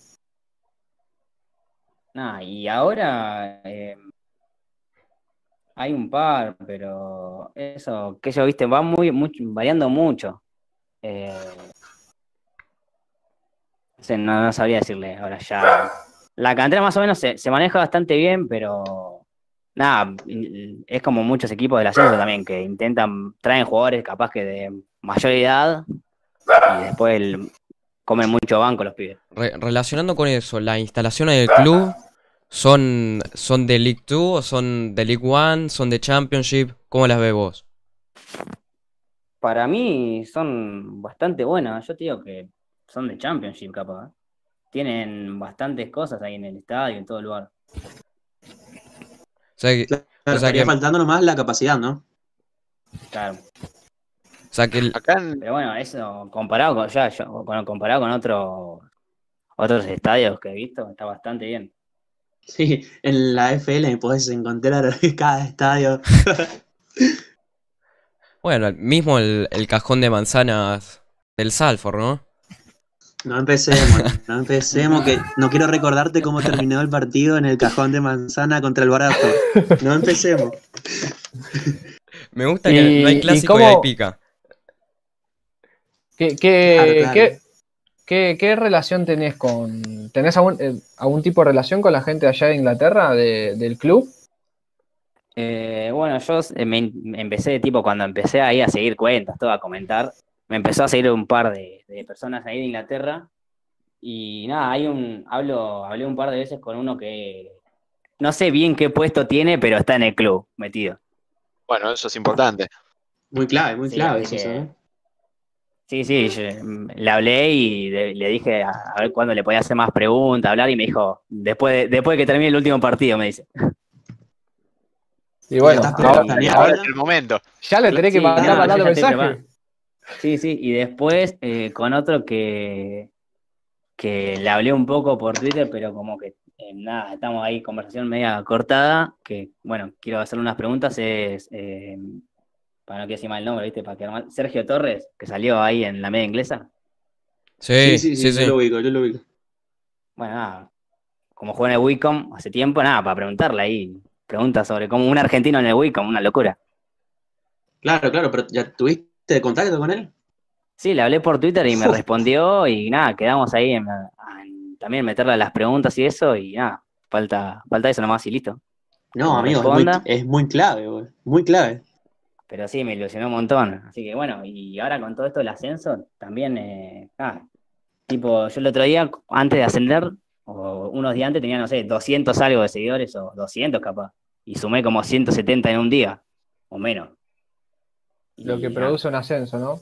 [SPEAKER 5] Nah, y ahora eh, hay un par, pero eso, que yo viste, va muy, variando mucho. Eh, no no, sabría decirle ahora ya. La cantera más o menos se, maneja bastante bien, pero nada, es como muchos equipos del ascenso también que intentan, traen jugadores capaz que de mayor edad y después comen mucho banco los pibes.
[SPEAKER 2] Re- relacionando con eso, ¿las instalaciones del club son, son de League 2 o son de League 1? ¿Son de Championship? ¿Cómo las ves vos?
[SPEAKER 5] Para mí son bastante buenas. Yo te digo que son de Championship, capaz. ¿eh? Tienen bastantes cosas ahí en el estadio, en todo lugar.
[SPEAKER 2] O sea que,
[SPEAKER 6] Claro,
[SPEAKER 2] O sea
[SPEAKER 6] estaría
[SPEAKER 2] que-
[SPEAKER 6] faltando nomás la capacidad, ¿no?
[SPEAKER 5] Claro.
[SPEAKER 2] o sea que el-
[SPEAKER 5] Pero bueno, eso comparado con ya, yo- con, comparado con otros otros estadios que he visto, está bastante bien.
[SPEAKER 6] Sí, en la FL podés encontrar cada estadio.
[SPEAKER 2] bueno, el- mismo el, el cajón de manzanas del Salford, ¿no?
[SPEAKER 6] No empecemos, no empecemos, que no quiero recordarte cómo terminó el partido en el cajón de manzana contra el barato. No empecemos.
[SPEAKER 2] Me gusta que no hay clásico y,
[SPEAKER 1] cómo-
[SPEAKER 2] hay pica.
[SPEAKER 1] ¿Qué, qué,
[SPEAKER 6] Claro, claro.
[SPEAKER 1] qué- qué- qué relación tenés con. ¿Tenés algún, eh, algún tipo de relación con la gente allá de Inglaterra, de- del club?
[SPEAKER 5] Eh, bueno, yo eh, me, me empecé, tipo, cuando empecé ahí a seguir cuentas, todo a comentar, me empezó a seguir un par de, de personas ahí de Inglaterra. Y nada, hay un, hablo, hablé un par de veces con uno que no sé bien qué puesto tiene, pero está en el club metido.
[SPEAKER 3] bueno, eso es importante.
[SPEAKER 6] Muy clave, muy clave eso, ¿eh?
[SPEAKER 5] Sí, sí, yo, mm, le hablé y de- le dije a, a ver cuándo le podía hacer más preguntas, hablar, y me dijo, después de, después de que termine el último partido, me dice.
[SPEAKER 1] Y bueno, ahora,
[SPEAKER 3] es el momento.
[SPEAKER 1] ya le tenés que mandar
[SPEAKER 5] no,
[SPEAKER 1] mandando
[SPEAKER 5] preparado. Sí, sí, y después eh, con otro que, que le hablé un poco por Twitter, pero como que eh, nada, estamos ahí, conversación media cortada, que bueno, quiero hacerle unas preguntas, es, eh, para no quiero decir mal el nombre, ¿viste? Para quedar mal, Sergio Torres, que salió ahí en la media inglesa.
[SPEAKER 2] Sí,
[SPEAKER 6] Sí, sí, sí, yo lo ubico, yo lo ubico.
[SPEAKER 5] Bueno, nada, como juega en el Wicom hace tiempo, nada, para preguntarle ahí, preguntas sobre cómo un argentino en el Wicom, una locura.
[SPEAKER 6] Claro, claro, pero ¿ya tuviste contacto con él?
[SPEAKER 5] Sí, le hablé por Twitter y me
[SPEAKER 6] Uf.
[SPEAKER 5] respondió y nada, quedamos ahí en, en también meterle las preguntas y eso y nada, falta, falta eso nomás y listo.
[SPEAKER 6] No, amigo, es muy, es muy clave, güey, muy clave.
[SPEAKER 5] Pero sí, me ilusionó un montón. Así que bueno, y ahora con todo esto del ascenso, también, eh, ah, tipo, yo el otro día, antes de ascender, o unos días antes, tenía, no sé, 200 algo de seguidores, o 200 capaz, y sumé como 170 en un día, o menos.
[SPEAKER 1] Lo
[SPEAKER 5] Y,
[SPEAKER 1] que produce un ascenso, ¿no?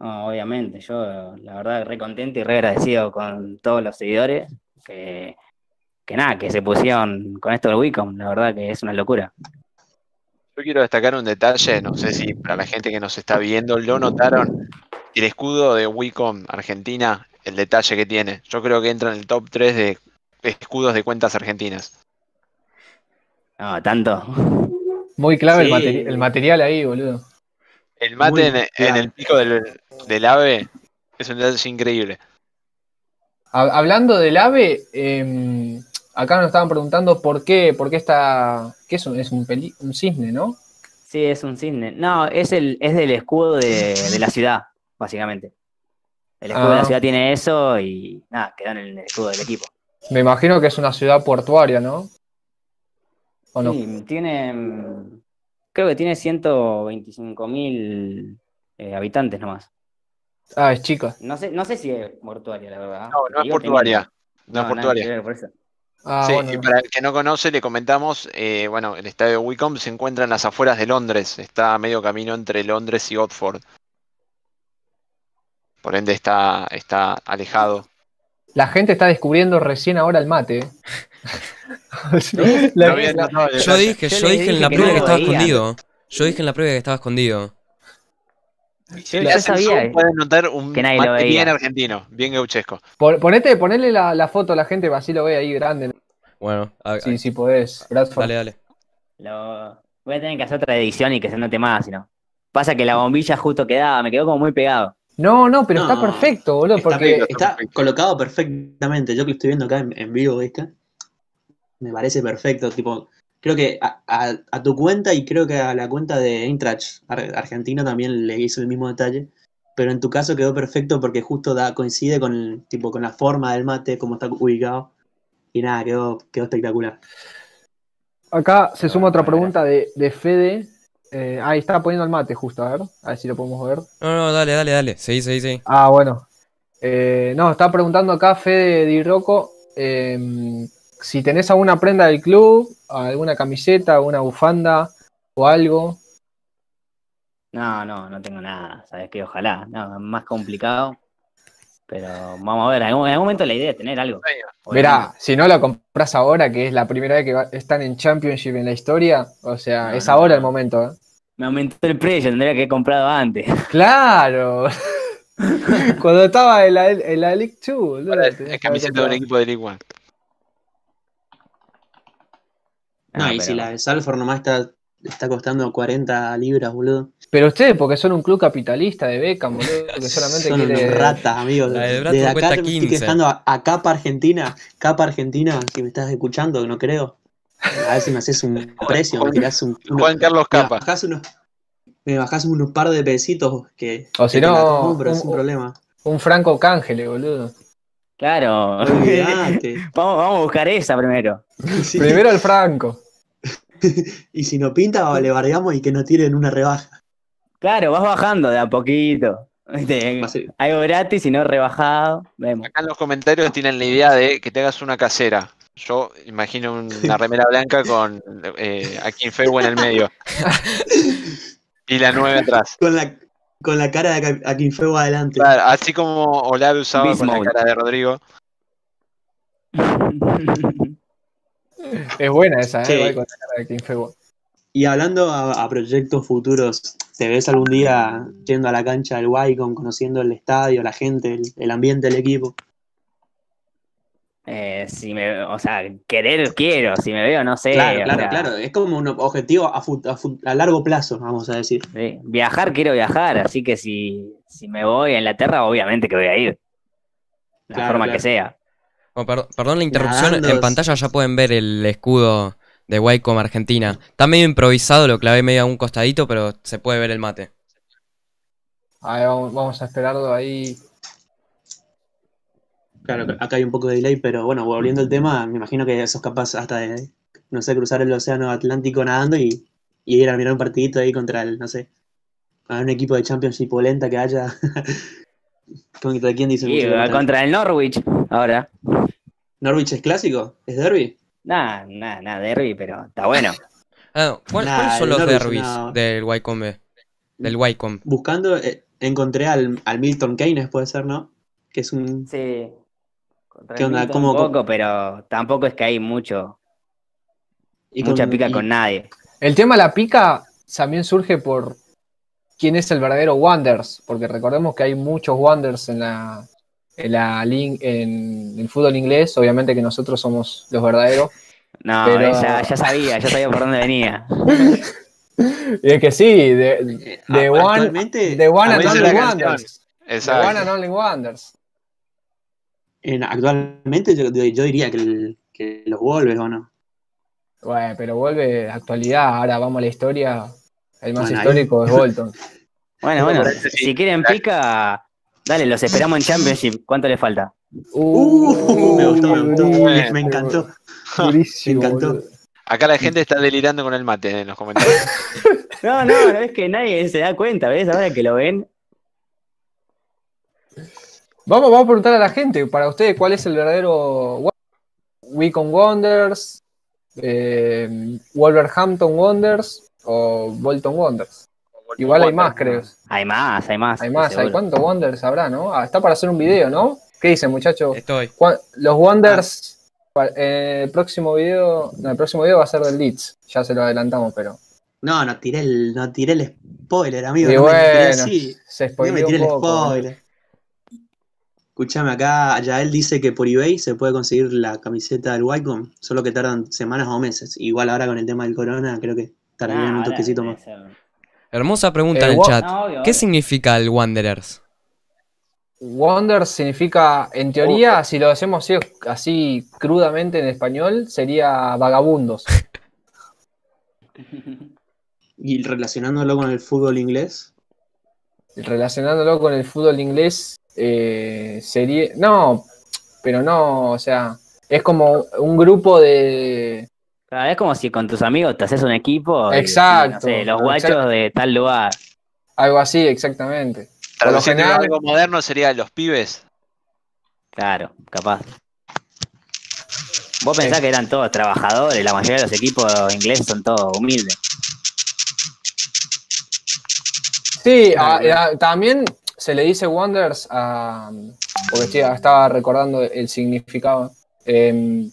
[SPEAKER 5] no, obviamente, yo la verdad re contento y re agradecido con todos los seguidores, que, que nada, que se pusieron con esto del Wicom, la verdad que es una locura.
[SPEAKER 3] Yo quiero destacar un detalle, no sé si para la gente que nos está viendo lo notaron. El escudo de Wicom Argentina, el detalle que tiene. Yo creo que entra en el top 3 de escudos de cuentas argentinas.
[SPEAKER 5] No, tanto.
[SPEAKER 1] Muy clave el,
[SPEAKER 6] Sí.
[SPEAKER 1] materi- el material ahí, boludo.
[SPEAKER 3] El mate en, el pico del, del ave es un detalle increíble.
[SPEAKER 1] Ha- Hablando del ave, eh, acá nos estaban preguntando por qué, por qué está. ¿Qué es un, es un, peli- un cisne, ¿no?
[SPEAKER 5] Sí, es un cisne. No, es el, es del escudo de, de la ciudad, básicamente. El escudo de
[SPEAKER 1] Ah.
[SPEAKER 5] la ciudad tiene eso y nada, quedó en el escudo del equipo.
[SPEAKER 1] Me imagino que es una ciudad portuaria, ¿no? ¿O no?
[SPEAKER 5] Sí, tiene, creo que tiene 125 mil eh, habitantes nomás.
[SPEAKER 1] Ah, es chica.
[SPEAKER 5] No sé, no sé si es mortuaria, la verdad.
[SPEAKER 3] No, no es portuaria. No es portuaria.
[SPEAKER 5] por eso.
[SPEAKER 1] Ah,
[SPEAKER 3] sí,
[SPEAKER 1] bueno.
[SPEAKER 3] y para el que no conoce, le comentamos, eh, bueno, el estadio de Wycombe se encuentra en las afueras de Londres, está a medio camino entre Londres y Oxford. Por ende está, está alejado.
[SPEAKER 1] La gente está descubriendo recién ahora el mate. ¿eh?
[SPEAKER 2] Yo dije,
[SPEAKER 5] Yo
[SPEAKER 2] dije en la
[SPEAKER 5] no
[SPEAKER 2] que estaba escondido. Yo dije en la previa que estaba escondido.
[SPEAKER 5] Yo-
[SPEAKER 3] hacen
[SPEAKER 5] sabía
[SPEAKER 3] zoom, pueden notar un
[SPEAKER 5] que nadie lo
[SPEAKER 3] mate bien argentino, bien gauchesco.
[SPEAKER 1] Pon- Ponete, ponele la, la foto a la gente, así lo ve ahí grande.
[SPEAKER 2] Bueno, a-
[SPEAKER 1] Sí, sí podés. Bradford.
[SPEAKER 2] dale, dale.
[SPEAKER 5] Lo- Voy a tener que hacer otra edición y que se note más, si no. Pasa que la bombilla justo quedaba, me quedó como muy pegado.
[SPEAKER 1] No, no, pero
[SPEAKER 6] No,
[SPEAKER 1] está perfecto, boludo,
[SPEAKER 6] Está,
[SPEAKER 1] porque
[SPEAKER 6] está colocado perfectamente. Yo que lo estoy viendo acá en, en vivo, ¿viste? Me parece perfecto. Tipo, creo que a, a- a tu cuenta y creo que a la cuenta de Eintracht Ar- Argentina también le hizo el mismo detalle. Pero en tu caso quedó perfecto porque justo da, coincide con, el- tipo, con la forma del mate, cómo está ubicado. Y nada, quedó, quedó espectacular.
[SPEAKER 1] acá se suma otra pregunta de, de Fede. Eh, ahí está poniendo el mate justo, a ver, a ver si lo podemos ver.
[SPEAKER 2] No, no, dale, dale, dale. Seguí, seguí, seguí.
[SPEAKER 1] Ah, bueno. Eh, no, está preguntando acá Fede Di Rocco eh, si tenés alguna prenda del club, alguna camiseta, alguna bufanda o algo.
[SPEAKER 5] No, no, no tengo nada, sabes que ojalá, no, es más complicado. Pero vamos a ver, en algún, en algún momento la idea es tener algo.
[SPEAKER 1] Mirá, si no lo compras ahora, que es la primera vez que va- están en Championship en la historia, o sea,
[SPEAKER 5] No,
[SPEAKER 1] es
[SPEAKER 5] no,
[SPEAKER 1] ahora
[SPEAKER 5] no.
[SPEAKER 1] el momento. ¿eh?
[SPEAKER 5] Me aumentó el precio, tendría que haber comprado antes.
[SPEAKER 1] ¡Claro! Cuando estaba en la, en la League 2, boludo,
[SPEAKER 3] es camiseta de un equipo de League One.
[SPEAKER 6] No,
[SPEAKER 5] Ah,
[SPEAKER 6] y si la de Salford nomás está, está costando 40 libras, boludo.
[SPEAKER 1] Pero ustedes, porque son un club capitalista de Beckham, boludo, que solamente
[SPEAKER 6] Son
[SPEAKER 1] quiere.
[SPEAKER 6] unos ratas, amigos.
[SPEAKER 2] La de
[SPEAKER 6] Desde acá
[SPEAKER 2] cuesta
[SPEAKER 6] te me estoy
[SPEAKER 2] 15.
[SPEAKER 6] quejando a, a Capa Argentina. Capa Argentina, si me estás escuchando, que no creo. A ver si me haces un precio, me tirás un. uno-
[SPEAKER 3] Juan Carlos
[SPEAKER 6] me
[SPEAKER 3] Capa.
[SPEAKER 6] bajás unos, me bajás unos par de pesitos que.
[SPEAKER 1] O si no, un-
[SPEAKER 6] sin problema.
[SPEAKER 1] Un Franco Cángele, boludo.
[SPEAKER 5] Claro. Vamos, vamos a buscar esa primero.
[SPEAKER 6] Sí.
[SPEAKER 1] Primero el Franco.
[SPEAKER 6] Y si no pinta, le bardeamos y que no tiren una rebaja.
[SPEAKER 5] Claro, vas bajando de a poquito.
[SPEAKER 6] Ser-
[SPEAKER 5] Algo gratis y no rebajado. Vemos.
[SPEAKER 3] Acá en los comentarios tienen la idea de que te hagas una casera. Yo imagino una remera blanca con eh, a Kim Feu en el medio. y la 9 atrás.
[SPEAKER 6] Con la, con la cara de Akinfeu adelante.
[SPEAKER 3] Claro, así como Olave usaba
[SPEAKER 5] Beast
[SPEAKER 3] con la cara de Rodrigo.
[SPEAKER 1] Es buena esa, ¿eh?
[SPEAKER 6] Sí.
[SPEAKER 1] Con la cara de.
[SPEAKER 6] Y hablando a, a proyectos futuros, ¿te ves algún día yendo a la cancha del Wycombe, conociendo el estadio, la gente, el, el ambiente del equipo?
[SPEAKER 5] Eh, si me, o sea, querer quiero, si me veo, no sé.
[SPEAKER 6] claro, claro,
[SPEAKER 5] sea,
[SPEAKER 6] claro. Es como un objetivo a, largo plazo, vamos a decir.
[SPEAKER 5] sí. Viajar quiero viajar, así que si, si me voy a Inglaterra, obviamente que voy a ir. La
[SPEAKER 6] Claro,
[SPEAKER 5] forma
[SPEAKER 6] claro.
[SPEAKER 5] que sea.
[SPEAKER 2] Oh, per- perdón la interrupción,
[SPEAKER 6] Nadando
[SPEAKER 2] en pantalla ya pueden ver el escudo de Wycombe Argentina. Está medio improvisado, lo clavé medio a un costadito, pero se puede ver el mate.
[SPEAKER 1] A ver, vamos, vamos a esperarlo ahí.
[SPEAKER 6] Claro, acá hay un poco de delay, pero bueno, volviendo al tema, me imagino que sos capaz hasta de, no sé, cruzar el océano Atlántico nadando y, y ir a mirar un partidito ahí contra el, no sé, a un equipo de Championship polenta que haya. ¿Contra quién dice?
[SPEAKER 5] Sí,
[SPEAKER 6] mucho contra-
[SPEAKER 5] contra el Norwich, ahora.
[SPEAKER 6] ¿Norwich es clásico? ¿Es derby?
[SPEAKER 5] Nada, nada, nada, derby, pero está bueno.
[SPEAKER 2] Ah, ¿cuál-
[SPEAKER 6] Nah,
[SPEAKER 2] ¿Cuáles son los
[SPEAKER 6] Norwich,
[SPEAKER 2] derbis
[SPEAKER 6] no.
[SPEAKER 2] del Wycombe? Del Wycombe.
[SPEAKER 6] Buscando, eh, encontré al, al Milton Keynes, puede ser, ¿no? Que es un...
[SPEAKER 5] Sí. Contra
[SPEAKER 6] ¿Qué onda? ¿Cómo-
[SPEAKER 5] un poco, pero tampoco es que hay mucho,
[SPEAKER 6] y
[SPEAKER 5] mucha pica
[SPEAKER 6] y-
[SPEAKER 5] con nadie.
[SPEAKER 1] El tema de la pica también surge por quién es el verdadero Wonders, porque recordemos que hay muchos Wonders en la, en la en el fútbol inglés, obviamente que nosotros somos los verdaderos.
[SPEAKER 5] No,
[SPEAKER 1] Pero-
[SPEAKER 5] ya, ya sabía, ya sabía por dónde venía.
[SPEAKER 1] Y es que sí, de, de
[SPEAKER 6] a-
[SPEAKER 1] one,
[SPEAKER 6] actualmente,
[SPEAKER 1] de one and only. Wonders. De
[SPEAKER 3] Exacto.
[SPEAKER 1] one and only Wonders.
[SPEAKER 6] En- actualmente yo, yo diría que, el- que los Wolves, ¿o no?
[SPEAKER 1] Bueno, pero vuelve actualidad, ahora vamos a la historia. El más
[SPEAKER 6] Bueno, ahí-
[SPEAKER 1] histórico es Bolton.
[SPEAKER 5] Bueno, bueno, si quieren pica, dale, los esperamos en Championship. ¿Cuánto le falta?
[SPEAKER 6] Uh, me gustó, me gustó. Me, me encantó.
[SPEAKER 1] Durísimo,
[SPEAKER 6] Me encantó.
[SPEAKER 1] boludo.
[SPEAKER 3] Acá la gente está delirando con el mate en los comentarios.
[SPEAKER 5] No, no, no es que nadie se da cuenta, ¿ves? Ahora que lo ven.
[SPEAKER 1] Vamos, vamos a preguntar a la gente, para ustedes, ¿cuál es el verdadero Wicon Wonders, eh, Wolverhampton Wonders o Bolton Wonders? Igual hay más, creo.
[SPEAKER 5] Hay más, hay más.
[SPEAKER 1] Hay más, hay cuántos Wonders habrá, ¿no? Ah, está para hacer un video, ¿no? ¿Qué dicen, muchachos?
[SPEAKER 2] Estoy.
[SPEAKER 1] ¿Cuá- Los Wonders, eh, el próximo video, no, el próximo video va a ser del Leeds, ya se lo adelantamos, pero.
[SPEAKER 6] No, no tiré el, no tiré el spoiler, amigo.
[SPEAKER 1] Y
[SPEAKER 6] no me tiré
[SPEAKER 1] bueno, se
[SPEAKER 6] No me tiré
[SPEAKER 1] un
[SPEAKER 6] el spoiler. Escuchame, acá Yael dice que por eBay se puede conseguir la camiseta del Wycombe, solo que tardan semanas o meses. Igual ahora con el tema del corona, creo que tardarían
[SPEAKER 5] Ah,
[SPEAKER 6] un toquecito más.
[SPEAKER 2] Hermosa pregunta
[SPEAKER 1] Eh,
[SPEAKER 2] en el chat.
[SPEAKER 5] No, obvio,
[SPEAKER 2] ¿Qué
[SPEAKER 5] obvio.
[SPEAKER 2] significa el Wanderers?
[SPEAKER 1] Wonders significa, en teoría, si lo hacemos así, así crudamente en español, sería vagabundos.
[SPEAKER 6] Y relacionándolo con el fútbol inglés,
[SPEAKER 1] Relacionándolo con el fútbol inglés, eh, sería. No, pero no, o sea, es como un grupo de.
[SPEAKER 5] Claro, es como si con tus amigos te haces un equipo. y,
[SPEAKER 1] Exacto,
[SPEAKER 5] no sé, los guachos
[SPEAKER 1] exacto.
[SPEAKER 5] de tal lugar.
[SPEAKER 1] Algo así, exactamente. Por lo general-
[SPEAKER 3] algo moderno sería los pibes.
[SPEAKER 5] Claro, capaz. Vos pensás que eran todos trabajadores, la mayoría de los equipos ingleses son todos humildes.
[SPEAKER 1] Sí, a- a- también se le dice Wonders a. Porque estaba recordando el significado. Em,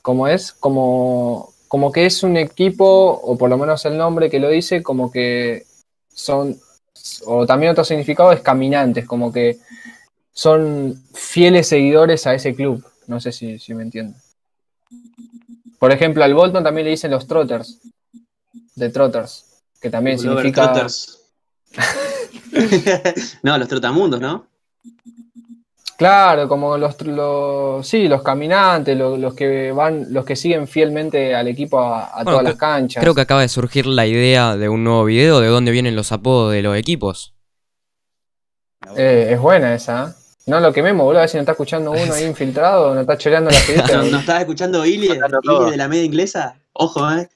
[SPEAKER 1] como es, como, como que es un equipo, o por lo menos el nombre que lo dice, como que son. O también otro significado es caminantes, como que son fieles seguidores a ese club. No sé si, si me entienden. Por ejemplo, al Bolton también le dicen los Trotters. De Trotters. Que también significa.
[SPEAKER 6] Trotters. no, los trotamundos, ¿no?
[SPEAKER 1] Claro, como los, los sí, los caminantes, los, los que van, los que siguen fielmente al equipo a, a
[SPEAKER 2] Bueno,
[SPEAKER 1] todas las canchas.
[SPEAKER 2] Creo que acaba de surgir la idea de un nuevo video de dónde vienen los apodos de los equipos.
[SPEAKER 1] Eh, es buena esa, ¿eh? No lo quememos, boludo, a ver si nos está escuchando uno ahí infiltrado, nos está choreando la
[SPEAKER 6] ¿No,
[SPEAKER 1] fiesta.
[SPEAKER 6] ¿no estás escuchando Ili, de la media inglesa? Ojo, ¿eh?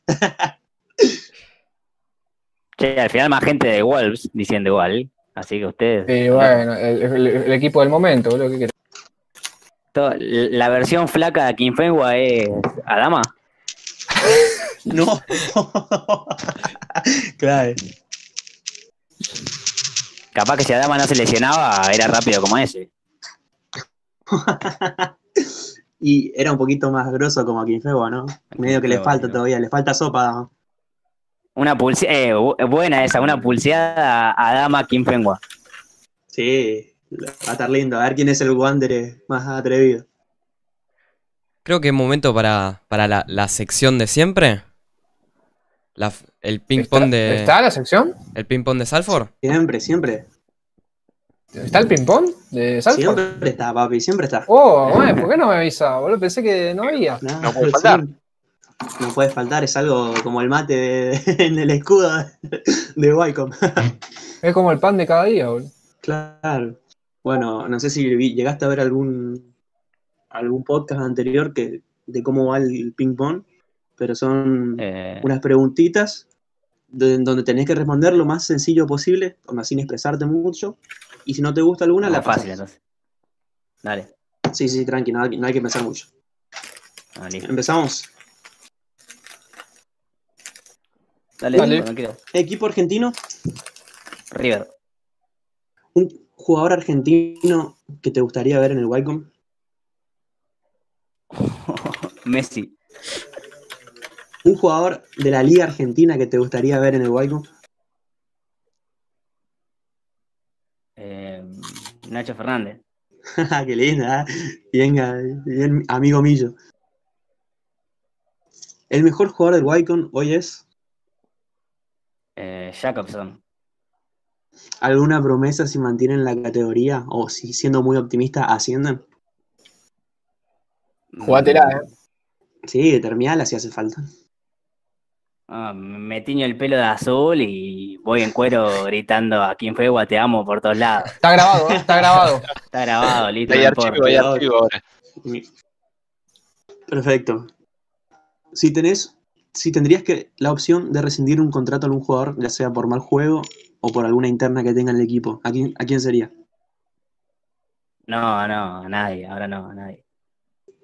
[SPEAKER 5] Al final más gente de Wolves diciendo igual. Así que ustedes.
[SPEAKER 1] Sí, bueno, el, el- el equipo del momento, boludo,
[SPEAKER 5] La versión flaca de Kinfengua es Adama.
[SPEAKER 6] No. claro.
[SPEAKER 5] Capaz que si Adama no se lesionaba, era rápido como ese.
[SPEAKER 6] y era un poquito más grosso como a Quinfegua, ¿no? Medio que le falta todavía, le falta sopa.
[SPEAKER 5] Una pulseada, eh, bu- buena esa, una pulseada a Adama Kinfengua.
[SPEAKER 6] Sí, va a estar lindo. A ver quién es el Wander más atrevido.
[SPEAKER 2] Creo que es momento para, para la, la sección de siempre. La el ping
[SPEAKER 1] ¿Está,
[SPEAKER 2] pong de.
[SPEAKER 1] ¿Está la sección?
[SPEAKER 2] El ping pong de Salford.
[SPEAKER 6] Siempre, siempre.
[SPEAKER 1] ¿Está el ping-pong de Salford?
[SPEAKER 6] Siempre está, papi, siempre está.
[SPEAKER 1] Oh, ¿por qué no me avisa? Boludo, pensé que no había.
[SPEAKER 3] No puede faltar.
[SPEAKER 6] siempre. No puede faltar, es algo como el mate de- en el escudo de, Wycombe.
[SPEAKER 1] Es como el pan de cada día, boludo.
[SPEAKER 6] Claro. Bueno, no sé si llegaste a ver algún algún podcast anterior que de cómo va el ping pong, pero son
[SPEAKER 5] Eh,
[SPEAKER 6] unas preguntitas de- donde tenés que responder lo más sencillo posible, sin expresarte mucho. Y si no te gusta alguna, la
[SPEAKER 5] más fácil
[SPEAKER 6] pasas.
[SPEAKER 5] entonces. Dale.
[SPEAKER 6] Sí, sí, tranqui, no, hay- no hay que pensar mucho.
[SPEAKER 5] Ah.
[SPEAKER 6] Empezamos.
[SPEAKER 5] Dale, cuando quieras.
[SPEAKER 6] Equipo argentino,
[SPEAKER 5] River.
[SPEAKER 6] un jugador argentino que te gustaría ver en el Wycombe.
[SPEAKER 5] Messi.
[SPEAKER 6] Un jugador de la Liga Argentina que te gustaría ver en el Wycombe.
[SPEAKER 5] Eh, Nacho Fernández.
[SPEAKER 6] Qué linda, ¿eh? bien, bien, amigo Millo. El mejor jugador del Wycombe hoy es
[SPEAKER 5] Eh, Jacobson.
[SPEAKER 6] alguna promesa si mantienen la categoría o si siendo muy optimista ascienden.
[SPEAKER 1] Jugátela, eh.
[SPEAKER 6] Sí, terminala si hace falta.
[SPEAKER 5] Ah, me tiño el pelo de azul y voy en cuero gritando a quien fue te amo por todos lados.
[SPEAKER 1] Está grabado, ¿eh? Está grabado.
[SPEAKER 5] Está grabado, listo.
[SPEAKER 3] Hay archivo, hay archivo ahora.
[SPEAKER 6] Perfecto. Si tenés si tendrías que la opción de rescindir un contrato a algún jugador, ya sea por mal juego o por alguna interna que tenga en el equipo, ¿a quién, a quién sería?
[SPEAKER 5] No, no, a nadie, ahora no, a nadie.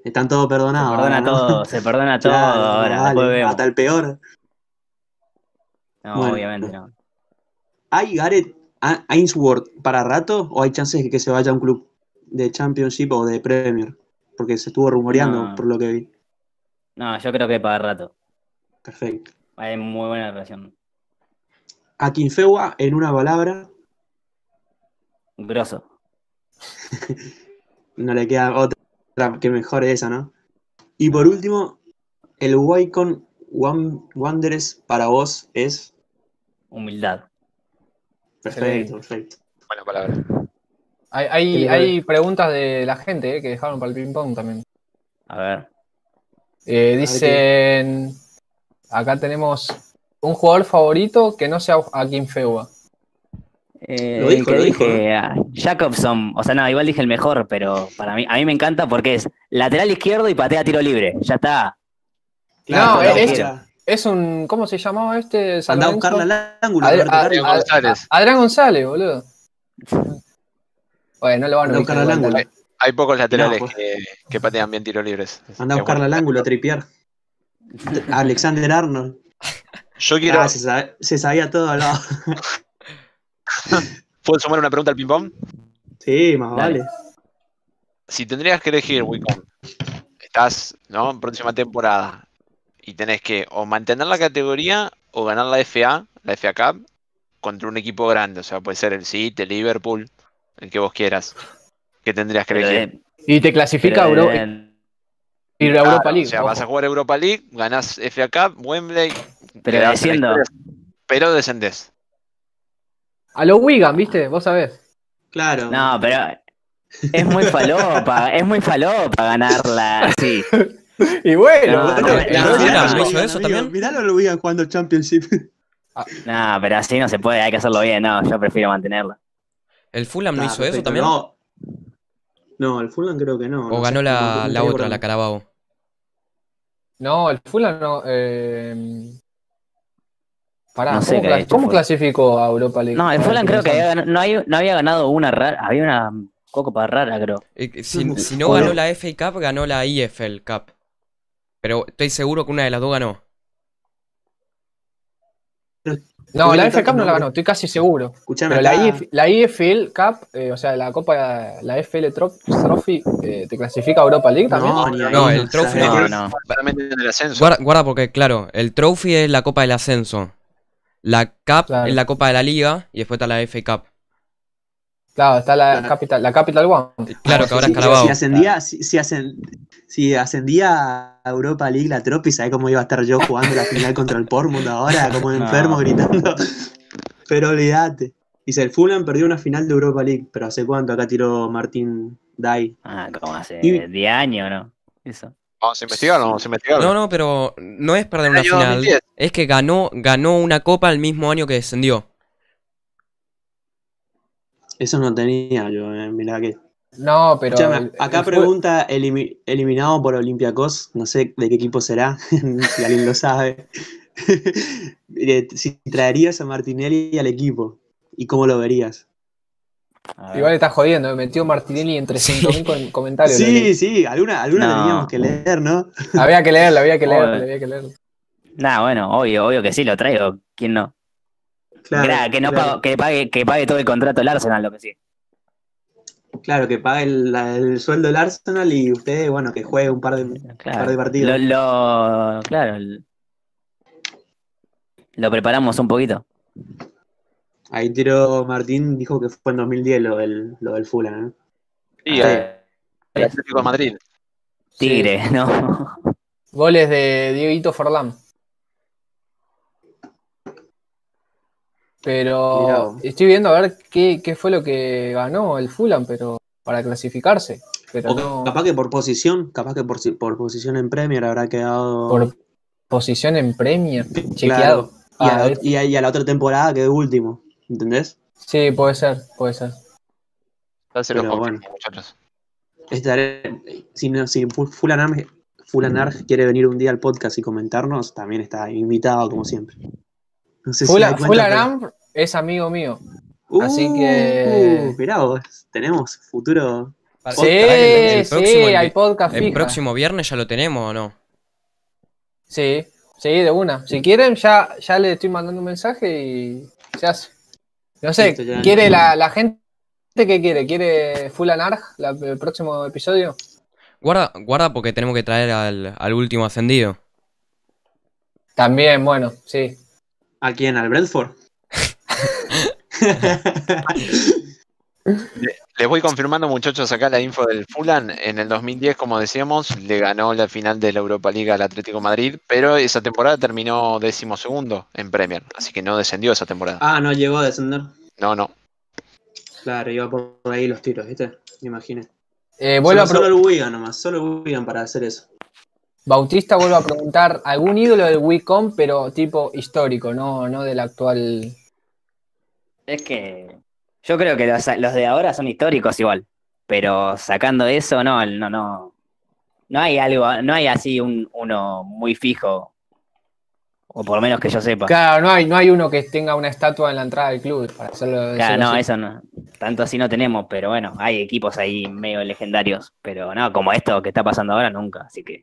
[SPEAKER 6] Están todos
[SPEAKER 5] Se
[SPEAKER 6] perdonados.
[SPEAKER 5] perdona
[SPEAKER 6] ahora, ¿no?
[SPEAKER 5] todo, se perdona todo
[SPEAKER 6] Claro,
[SPEAKER 5] ahora,
[SPEAKER 6] vale, hasta el peor.
[SPEAKER 5] No,
[SPEAKER 6] Bueno.
[SPEAKER 5] obviamente no.
[SPEAKER 6] ¿Hay Gareth Ainsworth para rato o hay chances de que se vaya a un club de Championship o de Premier? Porque se estuvo rumoreando
[SPEAKER 5] No.
[SPEAKER 6] por lo que vi.
[SPEAKER 5] No, yo creo que para rato.
[SPEAKER 6] Perfecto.
[SPEAKER 5] Hay muy buena relación.
[SPEAKER 6] A Quinfewa, en una palabra,
[SPEAKER 5] Grosso.
[SPEAKER 6] no le queda otra que mejore esa, ¿no? Y por último, el Wycon Wan- Wanderers para vos es
[SPEAKER 5] Humildad.
[SPEAKER 6] perfecto, perfecto.
[SPEAKER 3] Buena palabra.
[SPEAKER 1] Hay, hay,
[SPEAKER 6] ¿Qué le
[SPEAKER 1] hay preguntas de la gente eh, que dejaron para el ping-pong también.
[SPEAKER 5] A ver.
[SPEAKER 1] Eh, dicen, acá tenemos un jugador favorito que no sea Akin Feua.
[SPEAKER 5] Eh,
[SPEAKER 6] Lo dijo,
[SPEAKER 5] ¿qué
[SPEAKER 6] lo dijo,
[SPEAKER 5] Jacobson. O sea, no, igual dije el mejor, pero para mí, a mí me encanta porque es lateral izquierdo y patea tiro libre. Ya está.
[SPEAKER 1] No,
[SPEAKER 5] es-
[SPEAKER 1] es- un, ¿cómo se llamaba este?
[SPEAKER 6] Anda a buscarla al ángulo,
[SPEAKER 1] Adri-
[SPEAKER 6] Roberto
[SPEAKER 1] Adri-.
[SPEAKER 3] Adrián González.
[SPEAKER 1] Adrián González, boludo. Bueno, no lo van a
[SPEAKER 6] a buscarla al ángulo.
[SPEAKER 3] Hay pocos laterales
[SPEAKER 6] No, pues.
[SPEAKER 3] que, que patean bien tiros libres.
[SPEAKER 6] Anda a buscarla
[SPEAKER 3] bueno.
[SPEAKER 6] al ángulo, Trippier. Alexander Arnold.
[SPEAKER 3] Yo quiero.
[SPEAKER 6] Ah, se, sabía todo al lado.
[SPEAKER 3] ¿Puedo sumar una pregunta al ping-pong?
[SPEAKER 6] Sí, más
[SPEAKER 5] Dale.
[SPEAKER 6] vale.
[SPEAKER 3] Si tendrías que elegir, Wicom, estás, ¿no? Próxima temporada y tenés que o mantener la categoría o ganar la FA, la FA Cup, contra un equipo grande. O sea, puede ser el City, el Liverpool, el que vos quieras. ¿Qué tendrías que
[SPEAKER 5] Pero
[SPEAKER 3] elegir?
[SPEAKER 5] de-
[SPEAKER 1] Y te clasifica
[SPEAKER 5] pero
[SPEAKER 1] Euro-
[SPEAKER 5] de-
[SPEAKER 1] ir a
[SPEAKER 3] Claro,
[SPEAKER 1] Europa League.
[SPEAKER 3] O sea, vas a jugar Europa League, ganás FA Cup, Wembley,
[SPEAKER 5] Pero desciendo.
[SPEAKER 3] pero descendés.
[SPEAKER 1] A los Wigan, ¿viste? Vos sabés.
[SPEAKER 6] Claro.
[SPEAKER 5] No, pero es muy falopa, es muy falopa ganarla. Sí.
[SPEAKER 1] Y bueno,
[SPEAKER 5] No,
[SPEAKER 1] bueno,
[SPEAKER 5] no,
[SPEAKER 1] Wigan-
[SPEAKER 5] mirá,
[SPEAKER 6] lo
[SPEAKER 2] ¿no hizo
[SPEAKER 6] Wigan,
[SPEAKER 2] eso
[SPEAKER 6] amigo.
[SPEAKER 2] también?
[SPEAKER 6] Miralo lo Wigan jugando Championship.
[SPEAKER 5] No, pero así no se puede, hay que hacerlo bien. No, yo prefiero mantenerla.
[SPEAKER 2] ¿El Fulham no
[SPEAKER 6] Ah,
[SPEAKER 2] hizo eso también?
[SPEAKER 6] No. El Fulham creo que no.
[SPEAKER 2] ¿O ganó la, la otra, la Carabao?
[SPEAKER 1] No, el Fulham no. Eh... Pará,
[SPEAKER 5] No sé
[SPEAKER 1] ¿cómo,
[SPEAKER 5] hecho
[SPEAKER 1] clasificó a Europa League?
[SPEAKER 5] No, el Fulham creo que había no, hay- no había ganado una rara, había una copa rara, creo.
[SPEAKER 2] Eh, Si, si no ganó la FA Cup, ganó la EFL Cup. Pero estoy seguro que una de las dos ganó.
[SPEAKER 1] No, la
[SPEAKER 6] Tiene
[SPEAKER 1] F Cup no la ganó, estoy casi seguro.
[SPEAKER 6] Escuchame,
[SPEAKER 1] Pero la, IF la EFL Cup, eh, o sea, la Copa, la FL Trop- Trophy, eh, ¿te clasifica a Europa League también?
[SPEAKER 6] No, ni ahí,
[SPEAKER 2] No, el trophy.
[SPEAKER 5] No, no.
[SPEAKER 2] Guarda, guarda porque, claro, el Trophy es la Copa del Ascenso. La Cup
[SPEAKER 1] Claro.
[SPEAKER 2] es la Copa de la Liga y después está la FA Cup.
[SPEAKER 1] Claro, está la
[SPEAKER 6] Claro.
[SPEAKER 1] Capital, la Capital One.
[SPEAKER 2] Claro que ahora es
[SPEAKER 6] Si-
[SPEAKER 2] Carabao.
[SPEAKER 6] Si ascendía, si, si ascen- si ascendía a Europa League la Tropi, ¿sabés cómo iba a estar yo jugando la final contra el Portmund ahora? Como
[SPEAKER 5] No.
[SPEAKER 6] enfermo gritando. Pero olvídate. Dice, el Fulham perdió una final de Europa League, pero ¿hace cuánto? Acá tiró Martín Dai.
[SPEAKER 5] Ah, como hace
[SPEAKER 6] Y-
[SPEAKER 5] 10 años, ¿no? Eso.
[SPEAKER 3] Vamos a investigarlo, vamos a investigarlo.
[SPEAKER 2] No, no, pero no es perder una
[SPEAKER 3] Año
[SPEAKER 2] final.
[SPEAKER 3] 2010.
[SPEAKER 2] Es que ganó, ganó una copa el mismo año que descendió.
[SPEAKER 6] Eso no tenía yo, eh, mirá que.
[SPEAKER 1] No, pero.
[SPEAKER 6] Escuchame,
[SPEAKER 1] el-
[SPEAKER 6] acá
[SPEAKER 1] el fue-
[SPEAKER 6] pregunta elimi- eliminado por Olympiacos, no sé de qué equipo será, si alguien lo sabe. Eh, si traerías a Martinelli al equipo y cómo lo verías.
[SPEAKER 1] Igual estás jodiendo, me metió Martinelli entre 5.000 com- comentarios.
[SPEAKER 6] Sí, sí, alguna, alguna
[SPEAKER 5] No.
[SPEAKER 6] teníamos que leer, ¿no?
[SPEAKER 1] Había que leerlo, había que leerlo,
[SPEAKER 5] Joder.
[SPEAKER 1] había que leerlo.
[SPEAKER 5] Nah, bueno, obvio, obvio que sí, lo traigo. ¿Quién no?
[SPEAKER 6] Claro,
[SPEAKER 5] que, no
[SPEAKER 6] claro,
[SPEAKER 5] pago- que, pague, que pague todo el contrato el Arsenal, lo que sí.
[SPEAKER 6] claro, que pague el, sueldo del Arsenal y usted, bueno, que juegue un par de,
[SPEAKER 5] Claro.
[SPEAKER 6] par de partidos.
[SPEAKER 5] Lo, lo- claro. Lo preparamos un poquito.
[SPEAKER 6] Ahí tiró Martín, dijo que fue en 2010 lo del, lo del Fulham, ¿eh?
[SPEAKER 3] Sí,
[SPEAKER 5] Ah,
[SPEAKER 3] el Atlético de Madrid.
[SPEAKER 5] Tigre, ¿no?
[SPEAKER 1] Goles de Dieguito Forlán. Pero estoy viendo a ver qué, qué fue lo que ganó el Fulham, pero para clasificarse. Pero
[SPEAKER 6] O
[SPEAKER 1] no
[SPEAKER 6] capaz que por posición, capaz que por, si- por posición en Premier habrá quedado.
[SPEAKER 1] por posición en Premier.
[SPEAKER 6] Claro.
[SPEAKER 1] Chequeado.
[SPEAKER 6] Y, a
[SPEAKER 1] Ah,
[SPEAKER 6] y a- y a la otra temporada quedó último, ¿entendés?
[SPEAKER 1] sí, puede ser, puede ser.
[SPEAKER 3] Los
[SPEAKER 6] Pero
[SPEAKER 3] confirmo,
[SPEAKER 6] bueno.
[SPEAKER 3] muchachos.
[SPEAKER 6] Estaré, si, no- si Fu- Fulham, Fulan Arg quiere venir un día al podcast y comentarnos, también está invitado como siempre. No sé
[SPEAKER 1] Fula,
[SPEAKER 6] pero-
[SPEAKER 1] es amigo mío.
[SPEAKER 6] Uh,
[SPEAKER 1] así que-
[SPEAKER 6] mirá vos, tenemos futuro.
[SPEAKER 1] Sí,
[SPEAKER 2] para el- el
[SPEAKER 1] sí,
[SPEAKER 2] próximo invi-
[SPEAKER 1] hay podcast
[SPEAKER 2] ¿El
[SPEAKER 1] fija.
[SPEAKER 2] próximo viernes ya lo tenemos o no?
[SPEAKER 1] Sí, sí, de una. Si quieren, ya, ya le estoy mandando un mensaje y se hace. No sé. ¿quiere la, la gente qué quiere? ¿Quiere Full Anarch la- el próximo episodio?
[SPEAKER 2] Guarda, guarda porque tenemos que traer al, al último ascendido.
[SPEAKER 1] También, bueno, sí.
[SPEAKER 6] ¿A quién? ¿Al Brentford?
[SPEAKER 3] Les voy confirmando, muchachos, acá la info del Fulan. En el 2010, como decíamos, le ganó la final de la Europa Liga al Atlético Madrid, pero esa temporada terminó décimo segundo en Premier, así que no descendió esa temporada.
[SPEAKER 6] ah, no llegó a descender.
[SPEAKER 3] No, no.
[SPEAKER 6] Claro, iba por ahí los tiros, ¿viste? Me imaginé.
[SPEAKER 1] Eh, vuelvo
[SPEAKER 6] Solo,
[SPEAKER 1] a
[SPEAKER 6] solo el Wigan nomás, solo el Wigan para hacer eso.
[SPEAKER 1] Bautista vuelvo a preguntar algún ídolo del Wicom, pero tipo histórico, no, no del actual.
[SPEAKER 5] Es que yo creo que los, los de ahora son históricos igual, pero sacando eso, no, no, no. No hay algo, no hay así un, uno muy fijo, o por lo menos que yo sepa.
[SPEAKER 1] Claro, no hay, no hay uno que tenga una estatua en la entrada del club para hacerlo.
[SPEAKER 5] Claro, no,
[SPEAKER 1] así.
[SPEAKER 5] eso no. Tanto así no tenemos, pero bueno, hay equipos ahí medio legendarios. Pero no, como esto que está pasando ahora, nunca. Así que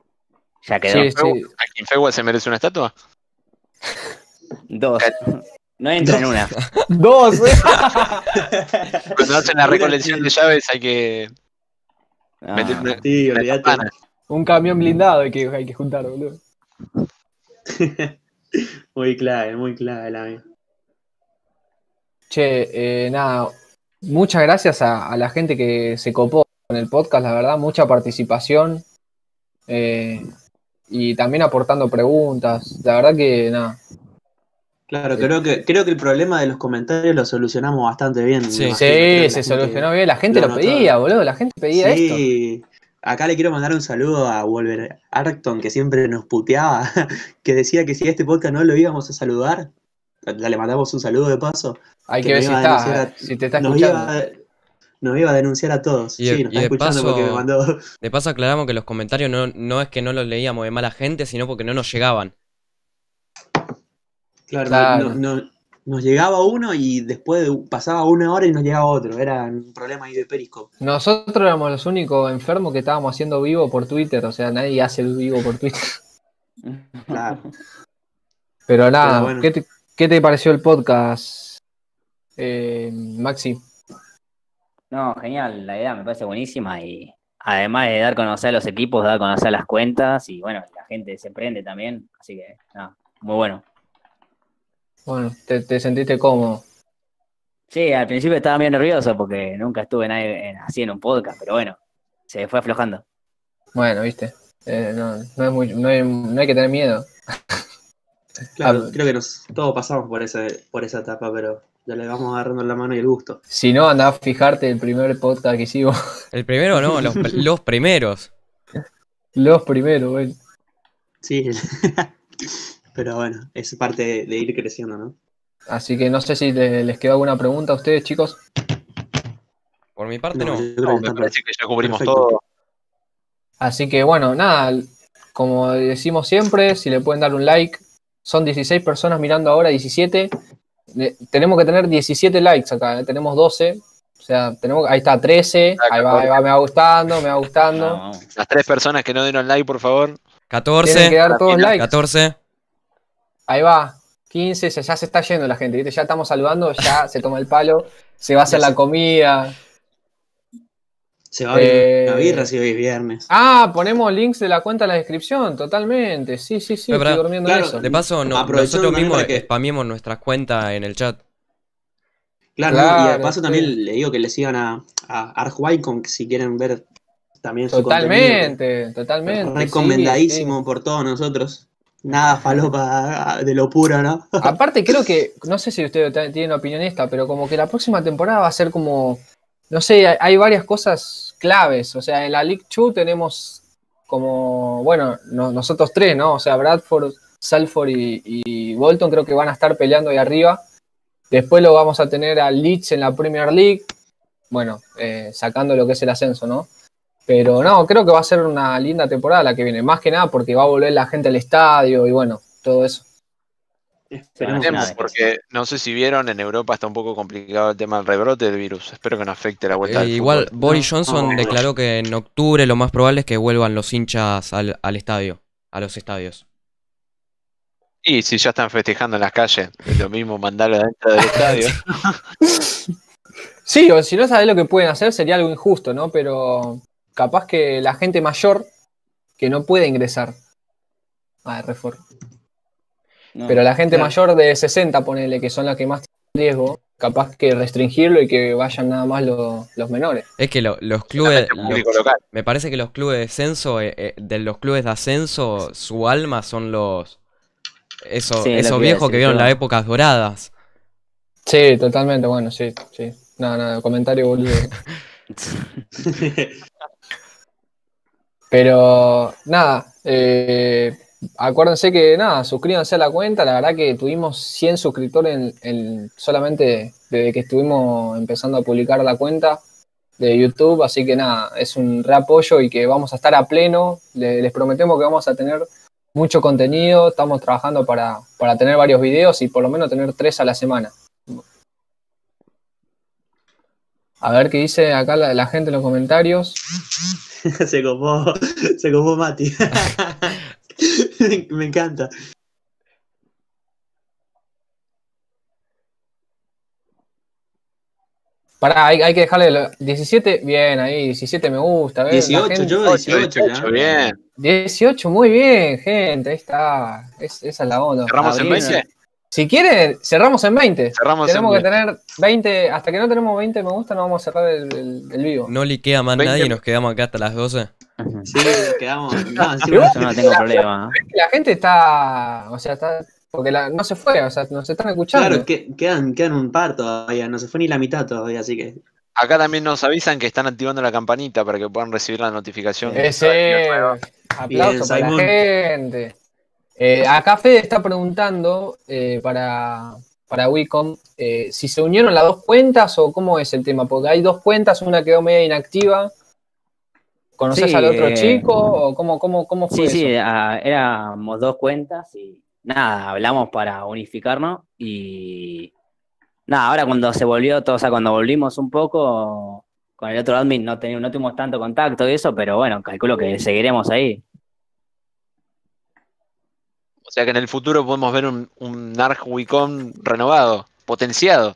[SPEAKER 5] ya quedó.
[SPEAKER 1] Sí, sí.
[SPEAKER 3] ¿A Fegua se merece una estatua?
[SPEAKER 5] Dos. No entra en una.
[SPEAKER 1] Dos. ¿eh?
[SPEAKER 3] Cuando hacen la recolección de llaves hay que
[SPEAKER 5] No,
[SPEAKER 3] meter una,
[SPEAKER 6] Sí,
[SPEAKER 3] una.
[SPEAKER 1] Un camión blindado hay que, hay que juntar, boludo.
[SPEAKER 6] muy clave, muy clave la mía.
[SPEAKER 1] Che, eh, nada, muchas gracias a, a la gente que se copó con el podcast, la verdad, mucha participación eh, y también aportando preguntas. La verdad que nada.
[SPEAKER 6] Claro, creo que, creo que el problema de los comentarios lo solucionamos bastante bien.
[SPEAKER 2] Sí.
[SPEAKER 1] Sí, se
[SPEAKER 6] gente-
[SPEAKER 1] solucionó bien. La gente
[SPEAKER 6] lo
[SPEAKER 1] pedía, boludo. La gente pedía esto.
[SPEAKER 6] Sí, acá le quiero mandar un saludo a Wolver Arcton, que siempre nos puteaba, que decía que si a este podcast no lo íbamos a saludar, le mandamos un saludo de paso,
[SPEAKER 1] Hay
[SPEAKER 6] que
[SPEAKER 1] que ver si está, eh,
[SPEAKER 6] a-
[SPEAKER 1] si te está
[SPEAKER 6] nos
[SPEAKER 1] escuchando.
[SPEAKER 6] iba, nos iba a denunciar a todos.
[SPEAKER 2] Y de-
[SPEAKER 6] sí, nos
[SPEAKER 2] y
[SPEAKER 6] está
[SPEAKER 2] de
[SPEAKER 6] escuchando
[SPEAKER 2] paso-
[SPEAKER 6] porque me mandó.
[SPEAKER 2] De paso aclaramos que los comentarios no, no es que no los leíamos de mala gente, sino porque no nos llegaban.
[SPEAKER 6] Claro,
[SPEAKER 1] Claro.
[SPEAKER 6] no- no- nos llegaba uno y después pasaba una hora y nos llegaba otro. Era un problema ahí de Periscope.
[SPEAKER 1] Nosotros éramos los únicos enfermos que estábamos haciendo vivo por Twitter. O sea, nadie hace vivo por Twitter.
[SPEAKER 6] Claro.
[SPEAKER 1] Pero nada,
[SPEAKER 6] Pero bueno.
[SPEAKER 1] ¿qué, te, qué te pareció el podcast, eh, Maxi?
[SPEAKER 5] No, genial, la idea me parece buenísima y además de dar a conocer a los equipos, dar a conocer las cuentas y bueno, la gente se prende también, así que nada, muy bueno.
[SPEAKER 1] Bueno, te, te sentiste cómodo.
[SPEAKER 5] Sí, al principio estaba medio nervioso porque nunca estuve nadie en- así en un podcast, pero bueno, se fue aflojando.
[SPEAKER 1] Bueno, viste. Eh, no, no, es muy- no hay, no hay que tener miedo.
[SPEAKER 6] Claro,
[SPEAKER 1] Ah.
[SPEAKER 6] creo que nos, todos pasamos por, ese, por esa etapa, pero ya le vamos agarrando la mano y el gusto.
[SPEAKER 1] Si no, andá a fijarte el primer podcast que hicimos.
[SPEAKER 2] El primero no, los, los primeros.
[SPEAKER 1] Los primeros, güey.
[SPEAKER 6] Sí, pero bueno, es parte de, de ir creciendo, ¿no?
[SPEAKER 1] Así que no sé si le- les quedó alguna pregunta a ustedes, chicos.
[SPEAKER 2] Por mi parte no.
[SPEAKER 6] yo creo
[SPEAKER 3] No,
[SPEAKER 6] que
[SPEAKER 3] me
[SPEAKER 6] está
[SPEAKER 3] parece que ya cubrimos
[SPEAKER 6] perfecto.
[SPEAKER 3] todo.
[SPEAKER 1] Así que bueno, nada, como decimos siempre, si le pueden dar un like, son 16 personas mirando ahora, 17. Le- tenemos que tener 17 likes acá, ¿eh? tenemos 12. O sea, tenemos, ahí está, 13. Ahí va, ahí va, me va gustando, me va gustando.
[SPEAKER 5] Vamos.
[SPEAKER 3] Las tres personas que no dieron like, por favor.
[SPEAKER 1] Tienen que
[SPEAKER 2] 14,
[SPEAKER 1] dar todos likes.
[SPEAKER 2] 14.
[SPEAKER 1] Ahí va, 15, se- ya se está yendo la gente, ¿viste? Ya estamos saludando, ya se toma el palo, se va a hacer la comida.
[SPEAKER 6] Se va a abrir
[SPEAKER 1] Eh,
[SPEAKER 6] una birra si hoy es viernes.
[SPEAKER 1] Ah, ponemos links de la cuenta en la descripción, totalmente. Sí, sí, sí,
[SPEAKER 2] Pero,
[SPEAKER 1] estoy durmiendo
[SPEAKER 6] claro,
[SPEAKER 1] en eso.
[SPEAKER 2] De paso, no- nosotros mismos
[SPEAKER 6] que-
[SPEAKER 2] spamiemos nuestras cuentas en el chat.
[SPEAKER 6] Claro, ¿no? y de paso
[SPEAKER 1] sí.
[SPEAKER 6] también le digo que le sigan a, a Archwicon si quieren ver también su
[SPEAKER 1] Totalmente, totalmente.
[SPEAKER 6] contenido.
[SPEAKER 1] sí,
[SPEAKER 6] Recomendadísimo por todos nosotros. Nada falopa de lo puro, ¿no?
[SPEAKER 1] Aparte, creo que, no sé si ustedes tienen opinión esta, pero como que la próxima temporada va a ser como, no sé, hay, varias cosas claves. O sea, en la League 2 tenemos como, bueno, no- nosotros tres, ¿no? O sea, Bradford, Salford y, y Bolton creo que van a estar peleando ahí arriba. Después lo vamos a tener a Leeds en la Premier League. Bueno, eh, sacando lo que es el ascenso, ¿no? Pero no, creo que va a ser una linda temporada la que viene. Más que nada porque va a volver la gente al estadio y bueno, todo eso.
[SPEAKER 6] Esperemos
[SPEAKER 3] porque no sé si vieron, en Europa está un poco complicado el tema del rebrote del virus. Espero que no afecte la vuelta
[SPEAKER 2] Eh,
[SPEAKER 3] del
[SPEAKER 2] igual
[SPEAKER 3] fútbol.
[SPEAKER 2] Boris
[SPEAKER 6] No,
[SPEAKER 2] Johnson
[SPEAKER 6] no.
[SPEAKER 2] declaró que en octubre lo más probable es que vuelvan los hinchas al, al estadio, a los estadios.
[SPEAKER 3] Y si ya están festejando en las calles, es lo mismo mandarlo adentro del estadio.
[SPEAKER 1] Sí, o si no sabés lo que pueden hacer sería algo injusto, ¿no? Pero capaz que la gente mayor que no puede ingresar a Refor.
[SPEAKER 5] No.
[SPEAKER 1] Pero la gente
[SPEAKER 6] Claro.
[SPEAKER 1] mayor de 60, ponele, que son las que más tienen riesgo, capaz que restringirlo y que vayan nada más lo- los menores.
[SPEAKER 2] Es que lo- los clubes, los- me parece que los clubes de descenso, eh, eh, de los clubes de ascenso, su alma son los esos,
[SPEAKER 5] Sí, es lo
[SPEAKER 2] esos viejos
[SPEAKER 5] decir
[SPEAKER 2] que vieron las épocas doradas.
[SPEAKER 1] Sí, totalmente, bueno, sí, sí. No, no, comentario boludo. Pero nada, eh, acuérdense que nada, suscríbanse a la cuenta. La verdad que tuvimos 100 suscriptores en, en- solamente desde que estuvimos empezando a publicar la cuenta de YouTube. Así que nada, es un reapoyo y que vamos a estar a pleno. Le- les prometemos que vamos a tener mucho contenido. Estamos trabajando para, para tener varios videos y por lo menos tener tres a la semana. A ver qué dice acá la, la gente en los comentarios.
[SPEAKER 6] se copó, se copó Mati. Me encanta.
[SPEAKER 1] Pará, hay, hay que dejarle lo- 17, bien ahí, 17 me gusta. ¿ves? La
[SPEAKER 6] 18,
[SPEAKER 1] gente-
[SPEAKER 6] yo 18 ya.
[SPEAKER 3] 18, bien.
[SPEAKER 1] 18, muy bien, gente, ahí está. Es- esa es la onda.
[SPEAKER 3] ¿Cerramos en
[SPEAKER 5] Abril,
[SPEAKER 3] 20?
[SPEAKER 1] Si quieren, cerramos en 20.
[SPEAKER 3] Cerramos
[SPEAKER 1] Tenemos
[SPEAKER 3] en
[SPEAKER 1] que tener 20, hasta que no tenemos 20 me gusta, no vamos a cerrar el, el- el vivo.
[SPEAKER 2] No liquea más
[SPEAKER 3] 20
[SPEAKER 2] nadie y nos quedamos acá hasta las 12.
[SPEAKER 6] Sí, quedamos. No, encima-
[SPEAKER 5] Yo no tengo problema.
[SPEAKER 1] La gente está, o sea, está, porque la- no se fue, o sea, nos están escuchando.
[SPEAKER 6] claro, que, quedan, quedan un par todavía, no se fue ni la mitad todavía, así que.
[SPEAKER 3] Acá también nos avisan que están activando la campanita para que puedan recibir la notificación.
[SPEAKER 1] Ese aplauso
[SPEAKER 6] Bien,
[SPEAKER 1] para la gente. Eh, acá Fede está preguntando eh, para, para Wicom eh, si se unieron las dos cuentas o cómo es el tema, porque hay dos cuentas, una quedó media inactiva. ¿Conoces
[SPEAKER 5] Sí,
[SPEAKER 1] al otro
[SPEAKER 5] eh,
[SPEAKER 1] chico o cómo, cómo, cómo fue
[SPEAKER 5] Sí, sí, ah, éramos dos cuentas y nada, hablamos para unificarnos y nada, ahora cuando se volvió todo, o sea, cuando volvimos un poco con el otro admin no, teníamos, no tuvimos tanto contacto y eso, pero bueno, calculo que seguiremos ahí.
[SPEAKER 3] O sea que en el futuro podemos ver un, un Narc Wicom renovado, potenciado.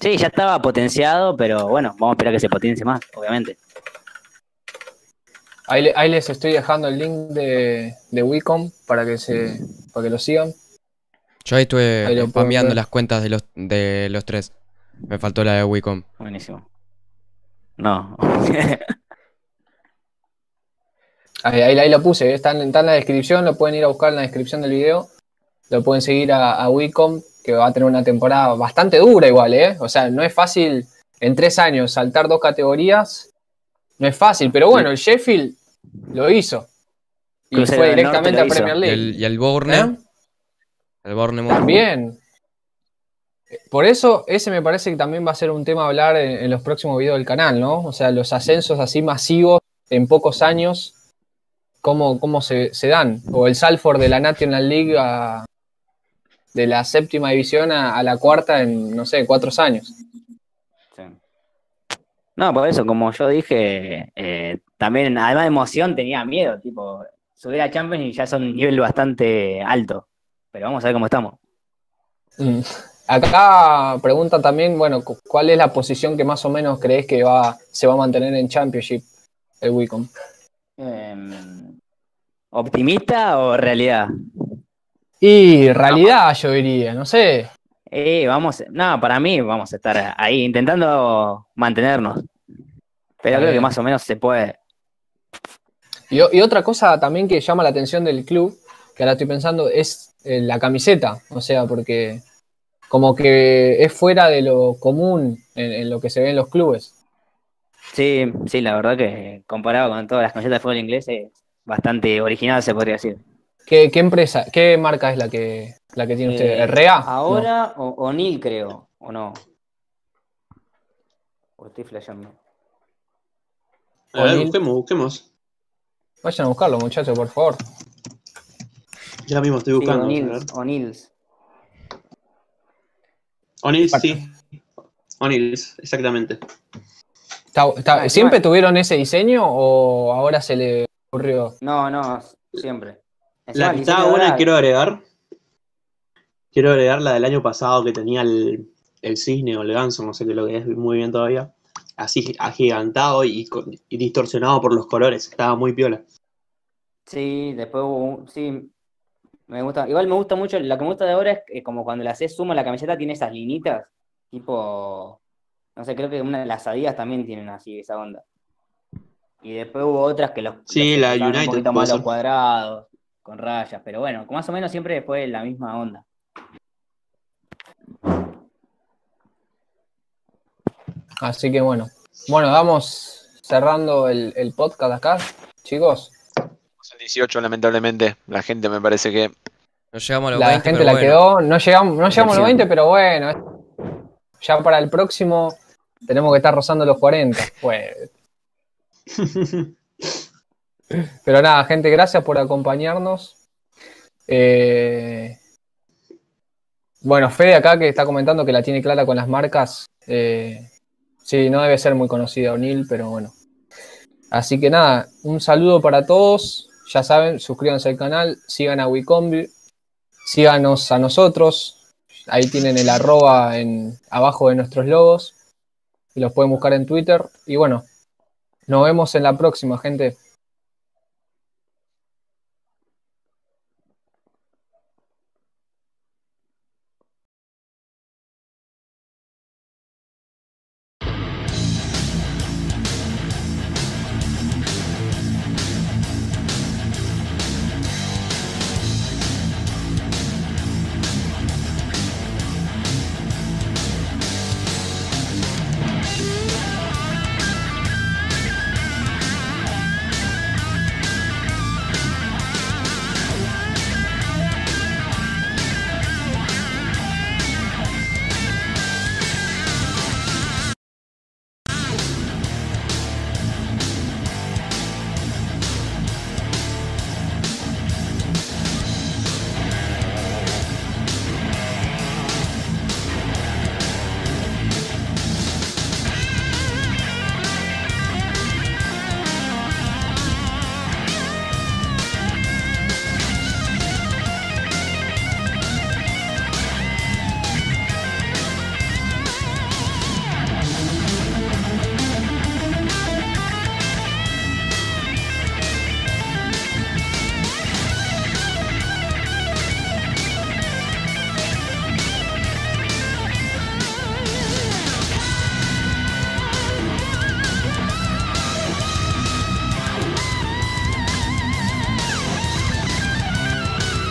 [SPEAKER 5] Sí, ya estaba potenciado, pero bueno, vamos a esperar que se potencie más, obviamente.
[SPEAKER 1] Ahí, le- ahí les estoy dejando el link de, de Wicom para que se para que lo sigan.
[SPEAKER 2] Yo ahí estuve
[SPEAKER 1] Ahí ver.
[SPEAKER 2] las cuentas de los, de los tres. Me faltó la de Wicom.
[SPEAKER 5] Buenísimo. No.
[SPEAKER 1] Ahí, ahí, ahí lo puse, está en, está en la descripción, lo pueden ir a buscar en la descripción del video. Lo pueden seguir a, a Wicom, que va a tener una temporada bastante dura igual, ¿eh? O sea, no es fácil en tres años saltar dos categorías. No es fácil, pero bueno, el Sheffield lo hizo. Y
[SPEAKER 5] Crucero
[SPEAKER 1] fue directamente a Premier
[SPEAKER 5] hizo.
[SPEAKER 2] Y
[SPEAKER 1] League.
[SPEAKER 2] el, y el Bourne,
[SPEAKER 1] ¿Eh?
[SPEAKER 2] el.
[SPEAKER 1] También. Por eso, ese me parece que también va a ser un tema a hablar en, en los próximos videos del canal, ¿no? O sea, los ascensos así masivos en pocos años, cómo, cómo se, se dan. O el Salford de la National League a- de la séptima división a, a la cuarta en, no sé, cuatro años.
[SPEAKER 5] No, por eso, como yo dije, eh, también, además de emoción, tenía miedo, tipo, subir a Champions y ya es un nivel bastante alto. Pero vamos a ver cómo estamos.
[SPEAKER 1] Mm. Acá preguntan también, bueno, cu- ¿cuál es la posición que más o menos crees que va, se va a mantener en Championship el Wicom?
[SPEAKER 5] Em, ¿Optimista o realidad?
[SPEAKER 1] Y realidad, yo diría, no sé.
[SPEAKER 5] Eh, vamos, no, para mí vamos a estar ahí intentando mantenernos. Pero creo que
[SPEAKER 1] Bien.
[SPEAKER 5] más o menos se puede.
[SPEAKER 1] Y, y otra cosa también que llama la atención del club, que ahora estoy pensando, es eh, la camiseta. O sea, porque como que es fuera de lo común en, en lo que se ve en los clubes.
[SPEAKER 5] Sí, sí, la verdad que comparado con todas las camisetas de fútbol inglés es bastante original, se podría decir.
[SPEAKER 1] ¿Qué, qué empresa, qué marca es la que, la que tiene usted?
[SPEAKER 5] Eh,
[SPEAKER 1] ¿RA?
[SPEAKER 5] Ahora, o O'Neill creo, o no. O estoy flasheando.
[SPEAKER 6] A ver, busquemos, busquemos.
[SPEAKER 1] Vayan a buscarlo, muchachos, por favor.
[SPEAKER 6] Ya mismo estoy
[SPEAKER 5] Sí,
[SPEAKER 6] buscando.
[SPEAKER 5] O'Neills.
[SPEAKER 6] O'Neal,
[SPEAKER 1] Falta.
[SPEAKER 6] sí. O'Neal, exactamente.
[SPEAKER 1] Está- está-
[SPEAKER 5] Ah,
[SPEAKER 1] ¿Siempre tuvieron ese diseño o ahora se le ocurrió?
[SPEAKER 5] No, no, siempre. Encima
[SPEAKER 6] La que
[SPEAKER 5] de
[SPEAKER 6] buena quiero agregar. Quiero agregar la del año pasado que tenía el, el cisne o el ganso, no sé qué es lo que es muy bien todavía. Así agigantado y, distorsionado por los colores. Estaba muy piola.
[SPEAKER 5] Sí, después hubo un- sí, me gusta, igual me gusta mucho, lo que me gusta de ahora es que como cuando le haces zoom a la camiseta tiene esas linitas, tipo, no sé, creo que una de las Adidas también tienen así esa onda. Y después hubo otras que los,
[SPEAKER 6] Sí,
[SPEAKER 5] los
[SPEAKER 6] la United
[SPEAKER 5] un poquito más los cuadrados, con rayas, pero bueno, más o menos siempre fue la misma onda.
[SPEAKER 1] Así que bueno. Bueno, vamos cerrando el, el podcast acá, chicos.
[SPEAKER 3] El 18, lamentablemente. La gente me parece que.
[SPEAKER 2] No llegamos a los
[SPEAKER 1] La
[SPEAKER 2] 20,
[SPEAKER 1] gente
[SPEAKER 2] pero
[SPEAKER 1] la
[SPEAKER 2] bueno.
[SPEAKER 1] quedó. No llegamos, no llegamos a los
[SPEAKER 5] Decepción.
[SPEAKER 1] 20, pero bueno. Ya para el próximo tenemos que estar rozando los 40. Pues. Pero nada, gente, gracias por acompañarnos. Eh, bueno, Fede acá que está comentando que la tiene clara con las marcas. eh, sí, no debe ser muy conocida O'Neill, pero bueno. Así que nada, un saludo para todos. Ya saben, suscríbanse al canal, sigan a Wicombi, síganos a nosotros. Ahí tienen el arroba en, abajo de nuestros logos. Y los pueden buscar en Twitter. Y bueno, nos vemos en la próxima, gente.